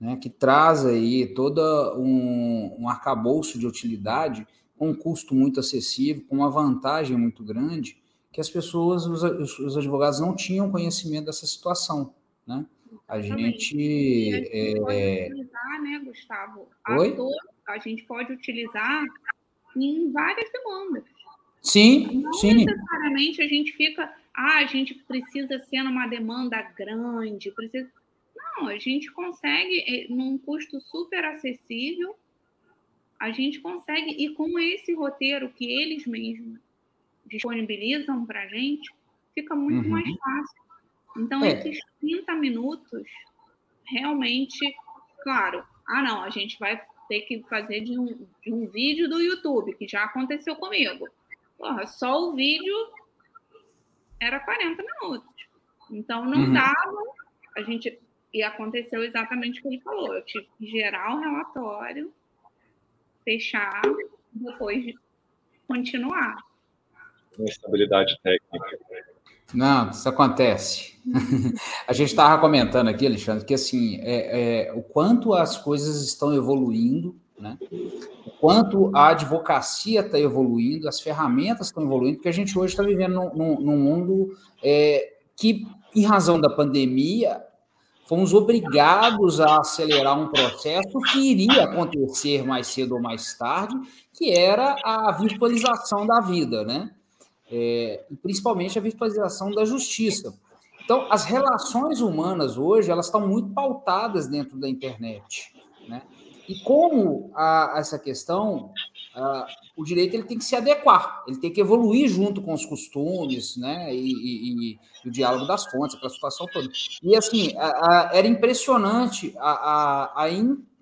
né, que traz aí todo um, um arcabouço de utilidade com um custo muito acessível, com uma vantagem muito grande, que as pessoas, os, os advogados não tinham conhecimento dessa situação, né? A gente, a gente é... pode utilizar, né, Gustavo? A, Oi? Dor, a gente pode utilizar em várias demandas. Sim, não sim. necessariamente a gente fica, ah, a gente precisa ser numa demanda grande, precisa Não, a gente consegue, eh, num custo super acessível, a gente consegue, e com esse roteiro que eles mesmos disponibilizam para a gente, fica muito uhum. mais fácil. Então, é. esses 30 minutos, realmente, claro, ah, não, a gente vai ter que fazer de um, de um vídeo do YouTube, que já aconteceu comigo. Porra, só o vídeo era 40 minutos. Então, não uhum. dava, a gente. E aconteceu exatamente o que ele falou. Eu tive que gerar o um relatório, fechar, depois continuar. Instabilidade técnica. Não, isso acontece. a gente estava comentando aqui, Alexandre, que assim, é, é, o quanto as coisas estão evoluindo, né? o quanto a advocacia está evoluindo, as ferramentas estão evoluindo, porque a gente hoje está vivendo num, num, num mundo é, que, em razão da pandemia, fomos obrigados a acelerar um processo que iria acontecer mais cedo ou mais tarde, que era a virtualização da vida, né? É, principalmente a virtualização da justiça. Então, as relações humanas hoje elas estão muito pautadas dentro da internet, né? E como a, essa questão, a, o direito ele tem que se adequar, ele tem que evoluir junto com os costumes, né? E, e, e o diálogo das fontes, aquela situação toda. E assim, a, era impressionante a,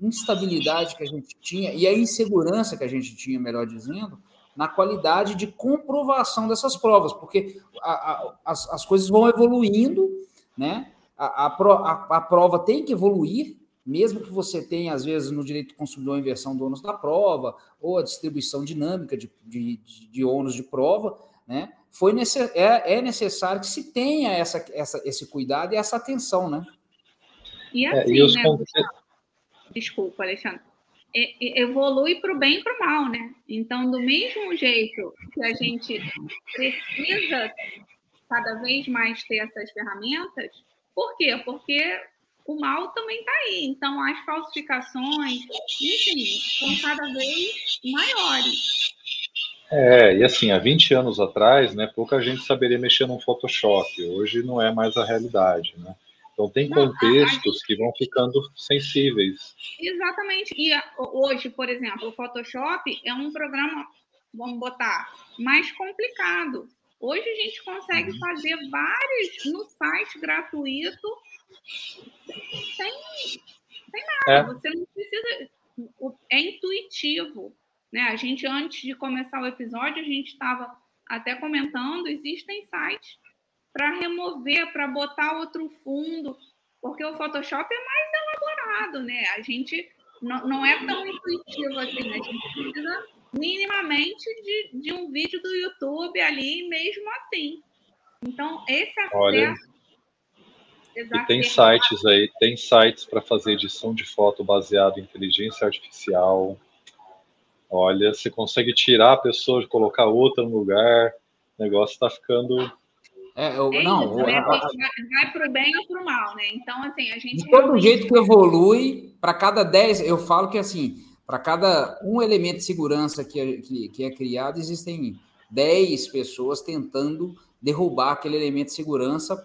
instabilidade que a gente tinha e a insegurança que a gente tinha, melhor dizendo, na qualidade de comprovação dessas provas, porque a, a, as, as coisas vão evoluindo, né? A, a, a, prova tem que evoluir, mesmo que você tenha, às vezes, no direito do consumidor, a inversão do ônus da prova, ou a distribuição dinâmica de, de, de, de ônus de prova, né? Foi necess, é, é necessário que se tenha essa, essa, esse cuidado e essa atenção, né? E assim, é, e assim, né? Desculpa, Alexandre evolui para o bem e para o mal, né? Então, do mesmo jeito que a gente precisa cada vez mais ter essas ferramentas, por quê? Porque o mal também está aí. Então, as falsificações, enfim, são cada vez maiores. É, e assim, há 20 anos atrás, né, pouca gente saberia mexer no Photoshop. Hoje não é mais a realidade, né? Então, tem Não, contextos a... que vão ficando sensíveis. Exatamente. E hoje, por exemplo, o Photoshop é um programa, vamos botar, mais complicado. Hoje a gente consegue uhum. fazer vários no site gratuito sem, sem nada. É. Você não precisa. É intuitivo. Né? A gente, antes de começar o episódio, a gente estava até comentando, existem sites para remover, para botar outro fundo, porque o Photoshop é mais elaborado, né? A gente não, não é tão intuitivo assim, né? a gente precisa minimamente de, de um vídeo do YouTube ali, mesmo assim. Então, esse acesso. Olha, e tem sites aí, tem sites para fazer edição de foto baseado em inteligência artificial. Olha, você consegue tirar a pessoa e colocar outra no lugar. O negócio está ficando é, eu, é não, isso, né? a, vai para o bem ou para o mal, né? Então, assim, a gente. De todo jeito que evolui, para cada 10, eu falo que assim, para cada um elemento de segurança que é, que, que é criado, existem 10 pessoas tentando derrubar aquele elemento de segurança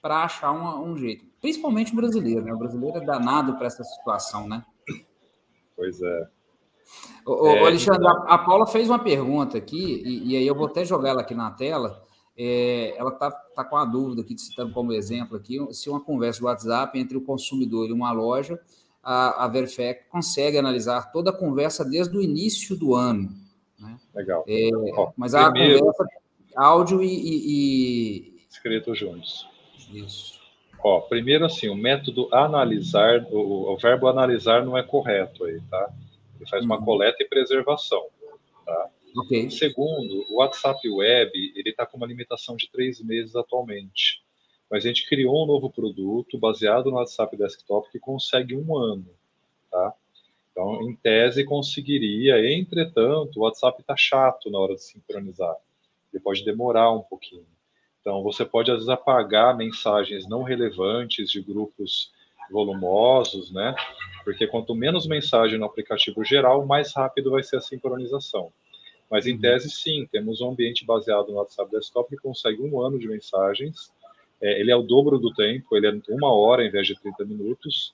para achar um, um, jeito. Principalmente o brasileiro, né? O brasileiro é danado para essa situação, né? Pois é. Ô, é, Alexandre, então... a, a, Paula fez uma pergunta aqui, e, e aí eu vou até jogar ela aqui na tela é, ela está tá com a dúvida aqui, citando como exemplo aqui, se uma conversa do WhatsApp entre o consumidor e uma loja, a, a Verifec consegue analisar toda a conversa desde o início do ano. Né? Legal. É, Ó, mas a primeiro, conversa, áudio e, e, e... Escrito juntos. Isso. Ó, primeiro assim, o método analisar, o, o verbo analisar não é correto aí, tá? Ele faz uma uhum. coleta e preservação, tá? Okay. Segundo, o WhatsApp Web ele está com uma limitação de três meses atualmente, mas a gente criou um novo produto baseado no WhatsApp Desktop que consegue um ano, tá? Então, em tese, conseguiria. Entretanto, o WhatsApp está chato na hora de sincronizar. Ele pode demorar um pouquinho. Então, você pode, às vezes, apagar mensagens não relevantes de grupos volumosos, né? Porque quanto menos mensagem no aplicativo geral, mais rápido vai ser a sincronização. Mas, em uhum. tese, sim, temos um ambiente baseado no WhatsApp Desktop que consegue um ano de mensagens é, ele é o dobro do tempo, ele é uma hora em vez de 30 minutos.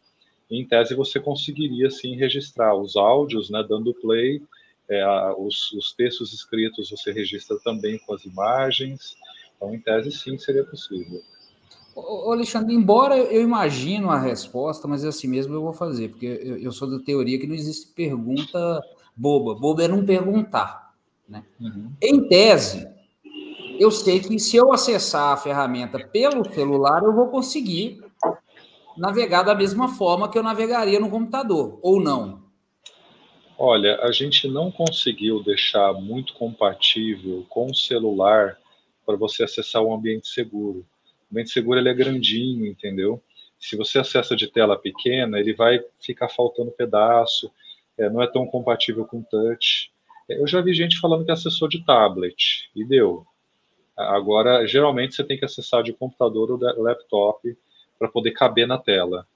E, em tese, você conseguiria, sim, registrar os áudios, né, dando play, é, os, os, textos escritos você registra também com as imagens. Então, em tese, sim, seria possível. Ô, Alexandre, embora eu imagino a resposta, mas é assim mesmo eu vou fazer, porque eu, eu sou da teoria que não existe pergunta boba. Boba é não perguntar. Né? Uhum. Em tese, eu sei que se eu acessar a ferramenta pelo celular, eu vou conseguir navegar da mesma forma que eu navegaria no computador, ou não? Olha, a gente não conseguiu deixar muito compatível com o celular para você acessar um ambiente seguro. O ambiente seguro ele é grandinho, entendeu? Se você acessa de tela pequena, ele vai ficar faltando pedaço, é, não é tão compatível com touch. Eu já vi gente falando que acessou de tablet e deu. Agora, geralmente você tem que acessar de computador ou laptop para poder caber na tela.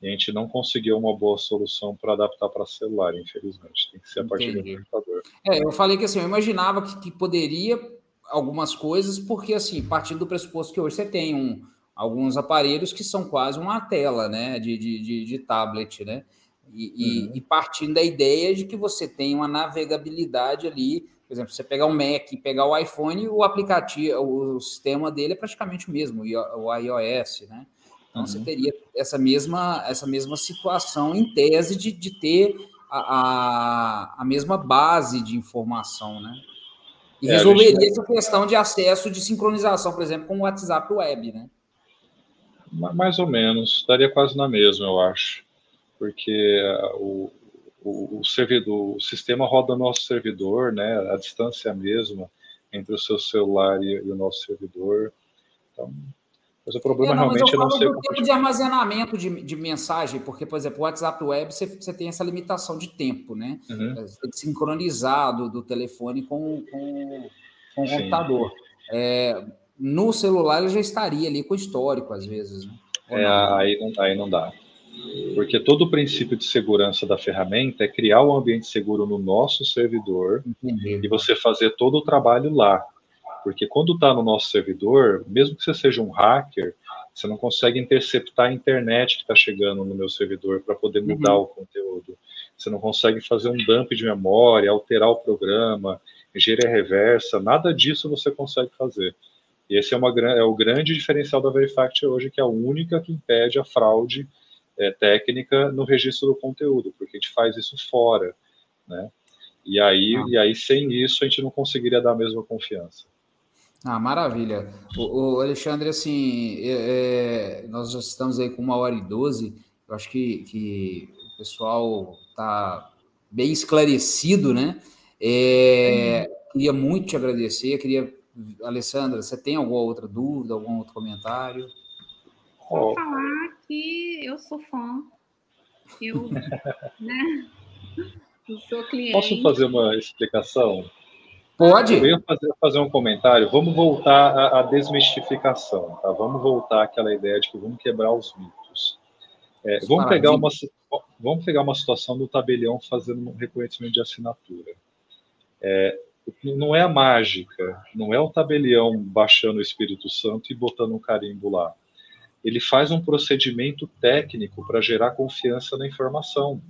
E a gente não conseguiu uma boa solução para adaptar para celular, infelizmente. Tem que ser a partir Entendi. do computador. É, eu falei que assim, eu imaginava que, que, poderia algumas coisas, porque assim, partindo do pressuposto que hoje você tem um, alguns aparelhos que são quase uma tela, né, de, de, de, de tablet, né? E, uhum. e, e partindo da ideia de que você tem uma navegabilidade ali por exemplo, você pegar um Mac e pegar o iPhone, o aplicativo, o sistema dele é praticamente o mesmo, o iOS, né? Então uhum. você teria essa mesma, essa mesma situação em tese de, de ter a, a, a mesma base de informação, né? E é, resolveria gente... essa questão de acesso de sincronização, por exemplo, com o WhatsApp Web, né? Mais ou menos, estaria quase na mesma, eu acho. Porque o, o, o, servidor, o sistema roda no nosso servidor, né? A distância é a mesma entre o seu celular e, e o nosso servidor. Então, mas o problema é, não, realmente é não ser. O tempo de armazenamento de, de mensagem, porque, por exemplo, o WhatsApp Web você, você tem essa limitação de tempo, né? Uhum. Você tem que sincronizar do, do telefone com, com, com o computador. É, no celular ele já estaria ali com o histórico, às vezes, né? É, aí, não, aí não dá. Porque todo o princípio de segurança da ferramenta é criar um ambiente seguro no nosso servidor Entendi. e você fazer todo o trabalho lá. Porque quando está no nosso servidor, mesmo que você seja um hacker, você não consegue interceptar a internet que está chegando no meu servidor para poder mudar uhum. o conteúdo. Você não consegue fazer um dump de memória, alterar o programa, engenharia reversa, nada disso você consegue fazer. E esse é, uma, é o grande diferencial da Verifact hoje, que é a única que impede a fraude é, técnica no registro do conteúdo, porque a gente faz isso fora, né? E aí, ah. e aí, sem isso, a gente não conseguiria dar a mesma confiança. Ah, maravilha. O, o Alexandre, assim, é, é, nós já estamos aí com uma hora e doze. Eu acho que, que o pessoal está bem esclarecido, né? É, queria muito te agradecer. Queria, Alessandra, você tem alguma outra dúvida, algum outro comentário? Só oh. falar que eu sou fã. Eu, né? Eu sou cliente. Posso fazer uma explicação? Pode. Eu ia fazer, fazer um comentário. Vamos voltar à, à, desmistificação, tá? Vamos voltar àquela ideia de que vamos quebrar os mitos. É, vamos, pegar uma, vamos pegar uma situação do tabelião fazendo um reconhecimento de assinatura. É, não é a mágica, não é o tabelião baixando o Espírito Santo e botando um carimbo lá ele faz um procedimento técnico para gerar confiança na informação.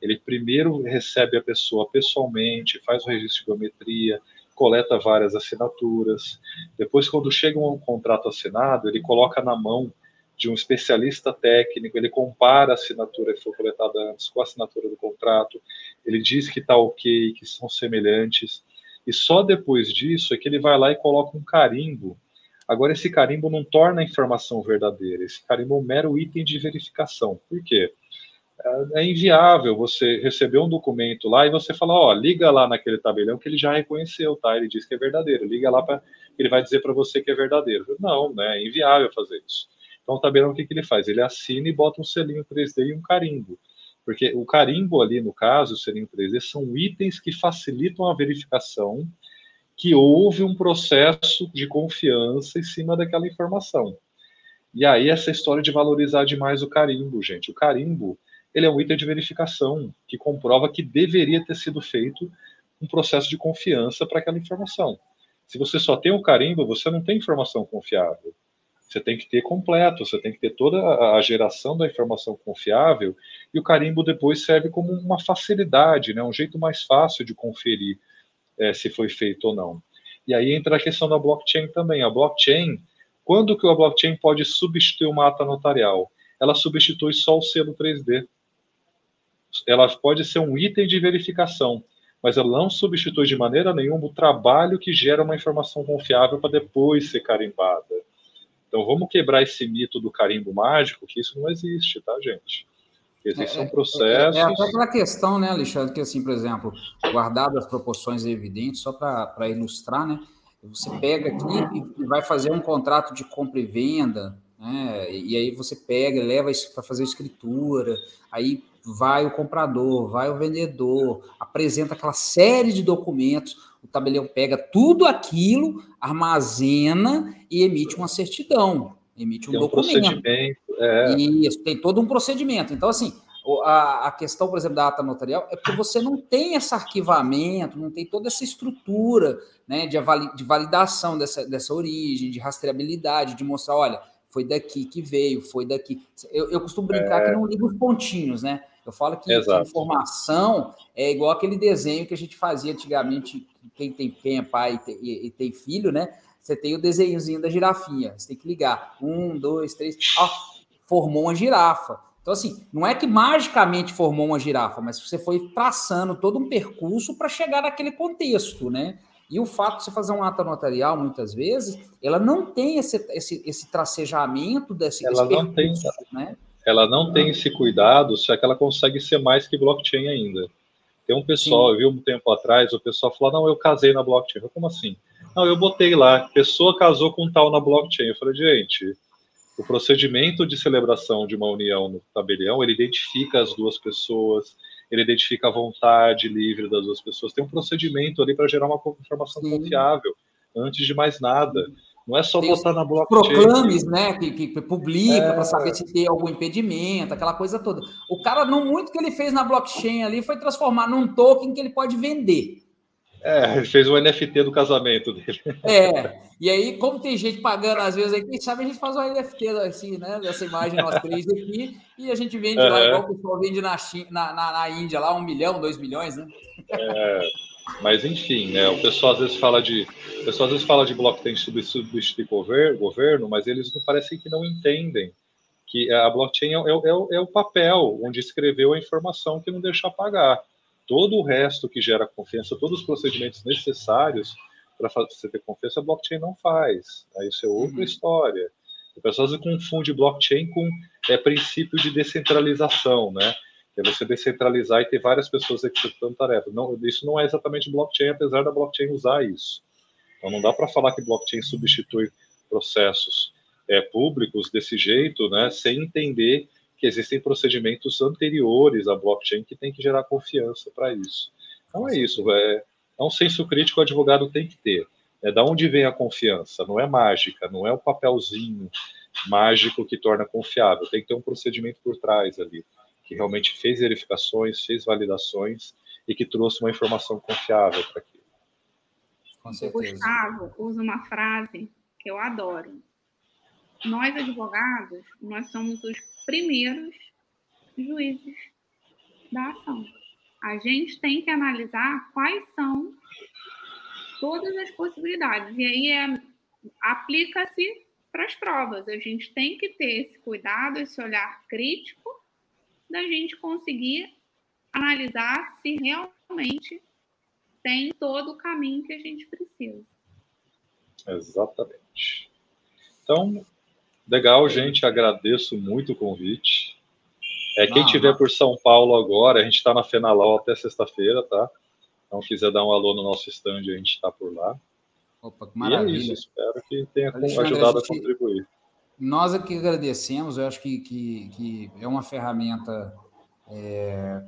Ele primeiro recebe a pessoa pessoalmente, faz o registro de biometria, coleta várias assinaturas. Depois, quando chega um contrato assinado, ele coloca na mão de um especialista técnico, ele compara a assinatura que foi coletada antes com a assinatura do contrato, ele diz que está ok, que são semelhantes, e só depois disso é que ele vai lá e coloca um carimbo Agora, esse carimbo não torna a informação verdadeira, esse carimbo é um mero item de verificação. Por quê? É, inviável você receber um documento lá e você falar, ó, liga lá naquele tabelião que ele já reconheceu, tá? Ele diz que é verdadeiro. Liga lá para ele vai dizer para você que é verdadeiro. Não, né? É inviável fazer isso. Então o tabelião o que, que ele faz? Ele assina e bota um selinho 3D e um carimbo. Porque o carimbo ali, no caso, o selinho 3D, são itens que facilitam a verificação que houve um processo de confiança em cima daquela informação. E aí essa história de valorizar demais o carimbo, gente. O carimbo, ele é um item de verificação que comprova que deveria ter sido feito um processo de confiança para aquela informação. Se você só tem o carimbo, você não tem informação confiável. Você tem que ter completo, você tem que ter toda a geração da informação confiável e o carimbo depois serve como uma facilidade, né, um jeito mais fácil de conferir é, se foi feito ou não. E aí entra a questão da blockchain também. A blockchain, quando que a blockchain pode substituir uma ata notarial? Ela substitui só o selo 3D. Ela pode ser um item de verificação, mas ela não substitui de maneira nenhuma o trabalho que gera uma informação confiável para depois ser carimbada. Então vamos quebrar esse mito do carimbo mágico, que isso não existe, tá, gente? Existem é, processos. É, é, é até aquela questão, né, Alexandre, que assim, por exemplo, guardado as proporções evidentes, só para ilustrar, né? Você pega aqui e vai fazer um contrato de compra e venda, né? E aí você pega, leva isso para fazer escritura, aí vai o comprador, vai o vendedor, apresenta aquela série de documentos, o tabelião pega tudo aquilo, armazena e emite uma certidão, emite um, tem um documento. Procedimento, é. Isso, tem todo um procedimento. Então, assim, a, a, questão, por exemplo, da ata notarial é porque você não tem esse arquivamento, não tem toda essa estrutura né, de, de validação dessa, dessa origem, de rastreabilidade, de mostrar, olha, foi daqui que veio, foi daqui. Eu, eu costumo brincar é... que não ligo os pontinhos, né? Eu falo que, que informação é igual aquele desenho que a gente fazia antigamente, quem tem quem é pai e tem, e, e tem filho, né? Você tem o desenhozinho da girafinha, você tem que ligar. Um, dois, três. Ó, formou uma girafa. Então, assim, não é que magicamente formou uma girafa, mas você foi traçando todo um percurso para chegar naquele contexto, né? E o fato de você fazer um ata notarial, muitas vezes, ela não tem esse, esse, esse tracejamento desse, ela não tem, né? Ela não tem esse cuidado, só que ela consegue ser mais que blockchain ainda. Tem um pessoal, Sim. eu vi um tempo atrás, o pessoal falou, não, eu casei na blockchain. Eu, como assim? Não, eu botei lá, pessoa casou com tal na blockchain. Eu falei, gente, o procedimento de celebração de uma união no tabelião, ele identifica as duas pessoas, ele identifica a vontade livre das duas pessoas. Tem um procedimento ali para gerar uma informação Sim. confiável, antes de mais nada. Não é só tem botar na blockchain. Proclames, né, que, que publica é... para saber se tem algum impedimento, aquela coisa toda. O cara, não muito que ele fez na blockchain ali foi transformar num token que ele pode vender. É, ele fez o NFT do casamento dele. É, e aí, como tem gente pagando às vezes aí, quem sabe a gente faz um NFT assim, né? Dessa imagem nós três aqui, e a gente vende lá, igual o pessoal vende na, China, na, na, na, Índia, lá, um milhão, dois milhões, né? É, mas enfim, né? O pessoal às vezes fala de. O pessoal às vezes fala de blockchain substituir governo, governo, mas eles não parecem que não entendem que a blockchain é, é, é o papel onde escreveu a informação que não deixa apagar todo o resto que gera confiança, todos os procedimentos necessários para você ter confiança, a blockchain não faz. Né? Isso é outra uhum. história. O pessoal confunde blockchain com é, princípio de descentralização, né? É você descentralizar e ter várias pessoas executando tarefas. Não, isso não é exatamente blockchain, apesar da blockchain usar isso. Então não dá para falar que blockchain substitui processos é, públicos desse jeito, né? Sem entender que existem procedimentos anteriores à blockchain que tem que gerar confiança para isso. Então é isso, é, é um senso crítico o advogado tem que ter. É da onde vem a confiança? Não é mágica, não é o papelzinho mágico que torna confiável. Tem que ter um procedimento por trás ali, que realmente fez verificações, fez validações e que trouxe uma informação confiável para aquilo. O Gustavo usa uma frase que eu adoro. Nós, advogados, nós somos os primeiros juízes da ação. A gente tem que analisar quais são todas as possibilidades. E aí é, aplica-se para as provas. A gente tem que ter esse cuidado, esse olhar crítico da gente conseguir analisar se realmente tem todo o caminho que a gente precisa. Exatamente. Então, Legal, gente. Agradeço muito o convite. É, quem estiver por São Paulo agora, a gente está na Fenalol até sexta-feira, tá? Então, quiser dar um alô no nosso stand, a gente está por lá. Opa, que maravilha. E é isso, espero que tenha Alexandre, ajudado a, gente, a, contribuir. Nós aqui agradecemos, eu acho que, que, que é uma ferramenta é,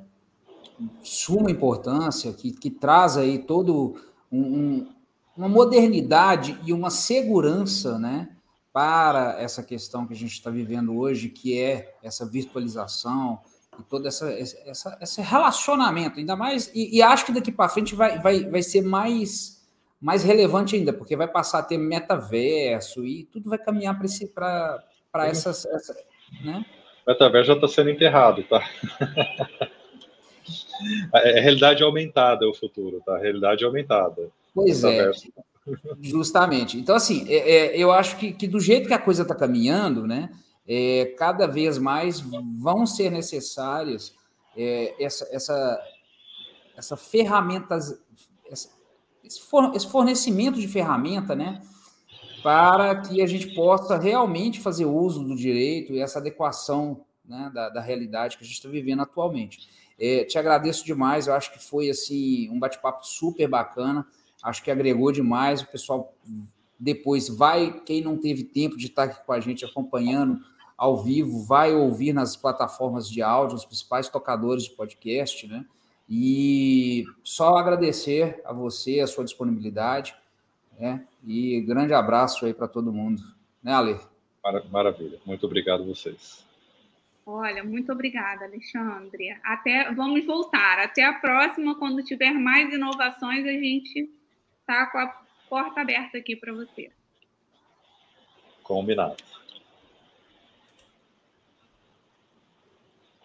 suma importância, que, que traz aí todo um, um, uma modernidade e uma segurança, né? para essa questão que a gente está vivendo hoje, que é essa virtualização e todo essa, essa, esse relacionamento, ainda mais, e, e acho que daqui para frente vai, vai, vai ser mais, mais relevante ainda, porque vai passar a ter metaverso e tudo vai caminhar para essas. Essa, né? O metaverso já está sendo enterrado, tá? É, é realidade aumentada o futuro, tá? Realidade aumentada. Pois é. Justamente. Então, assim, é, é, eu acho que, que, do jeito que a coisa está caminhando, né, é, cada vez mais vão ser necessárias é, essa, essa, essa ferramentas, essa, esse fornecimento de ferramenta, né, para que a gente possa realmente fazer uso do direito e essa adequação né, da, da realidade que a gente está vivendo atualmente. É, te agradeço demais, eu acho que foi assim um bate-papo super bacana, acho que agregou demais, o pessoal depois vai, quem não teve tempo de estar aqui com a gente acompanhando ao vivo, vai ouvir nas plataformas de áudio, os principais tocadores de podcast, né? E só agradecer a você, a sua disponibilidade, né? E grande abraço aí para todo mundo, né, Ale? Maravilha, muito obrigado a vocês. Olha, muito obrigada, Alexandre. Até vamos voltar. Até a próxima, quando tiver mais inovações, a gente está com a porta aberta aqui para você. Combinado.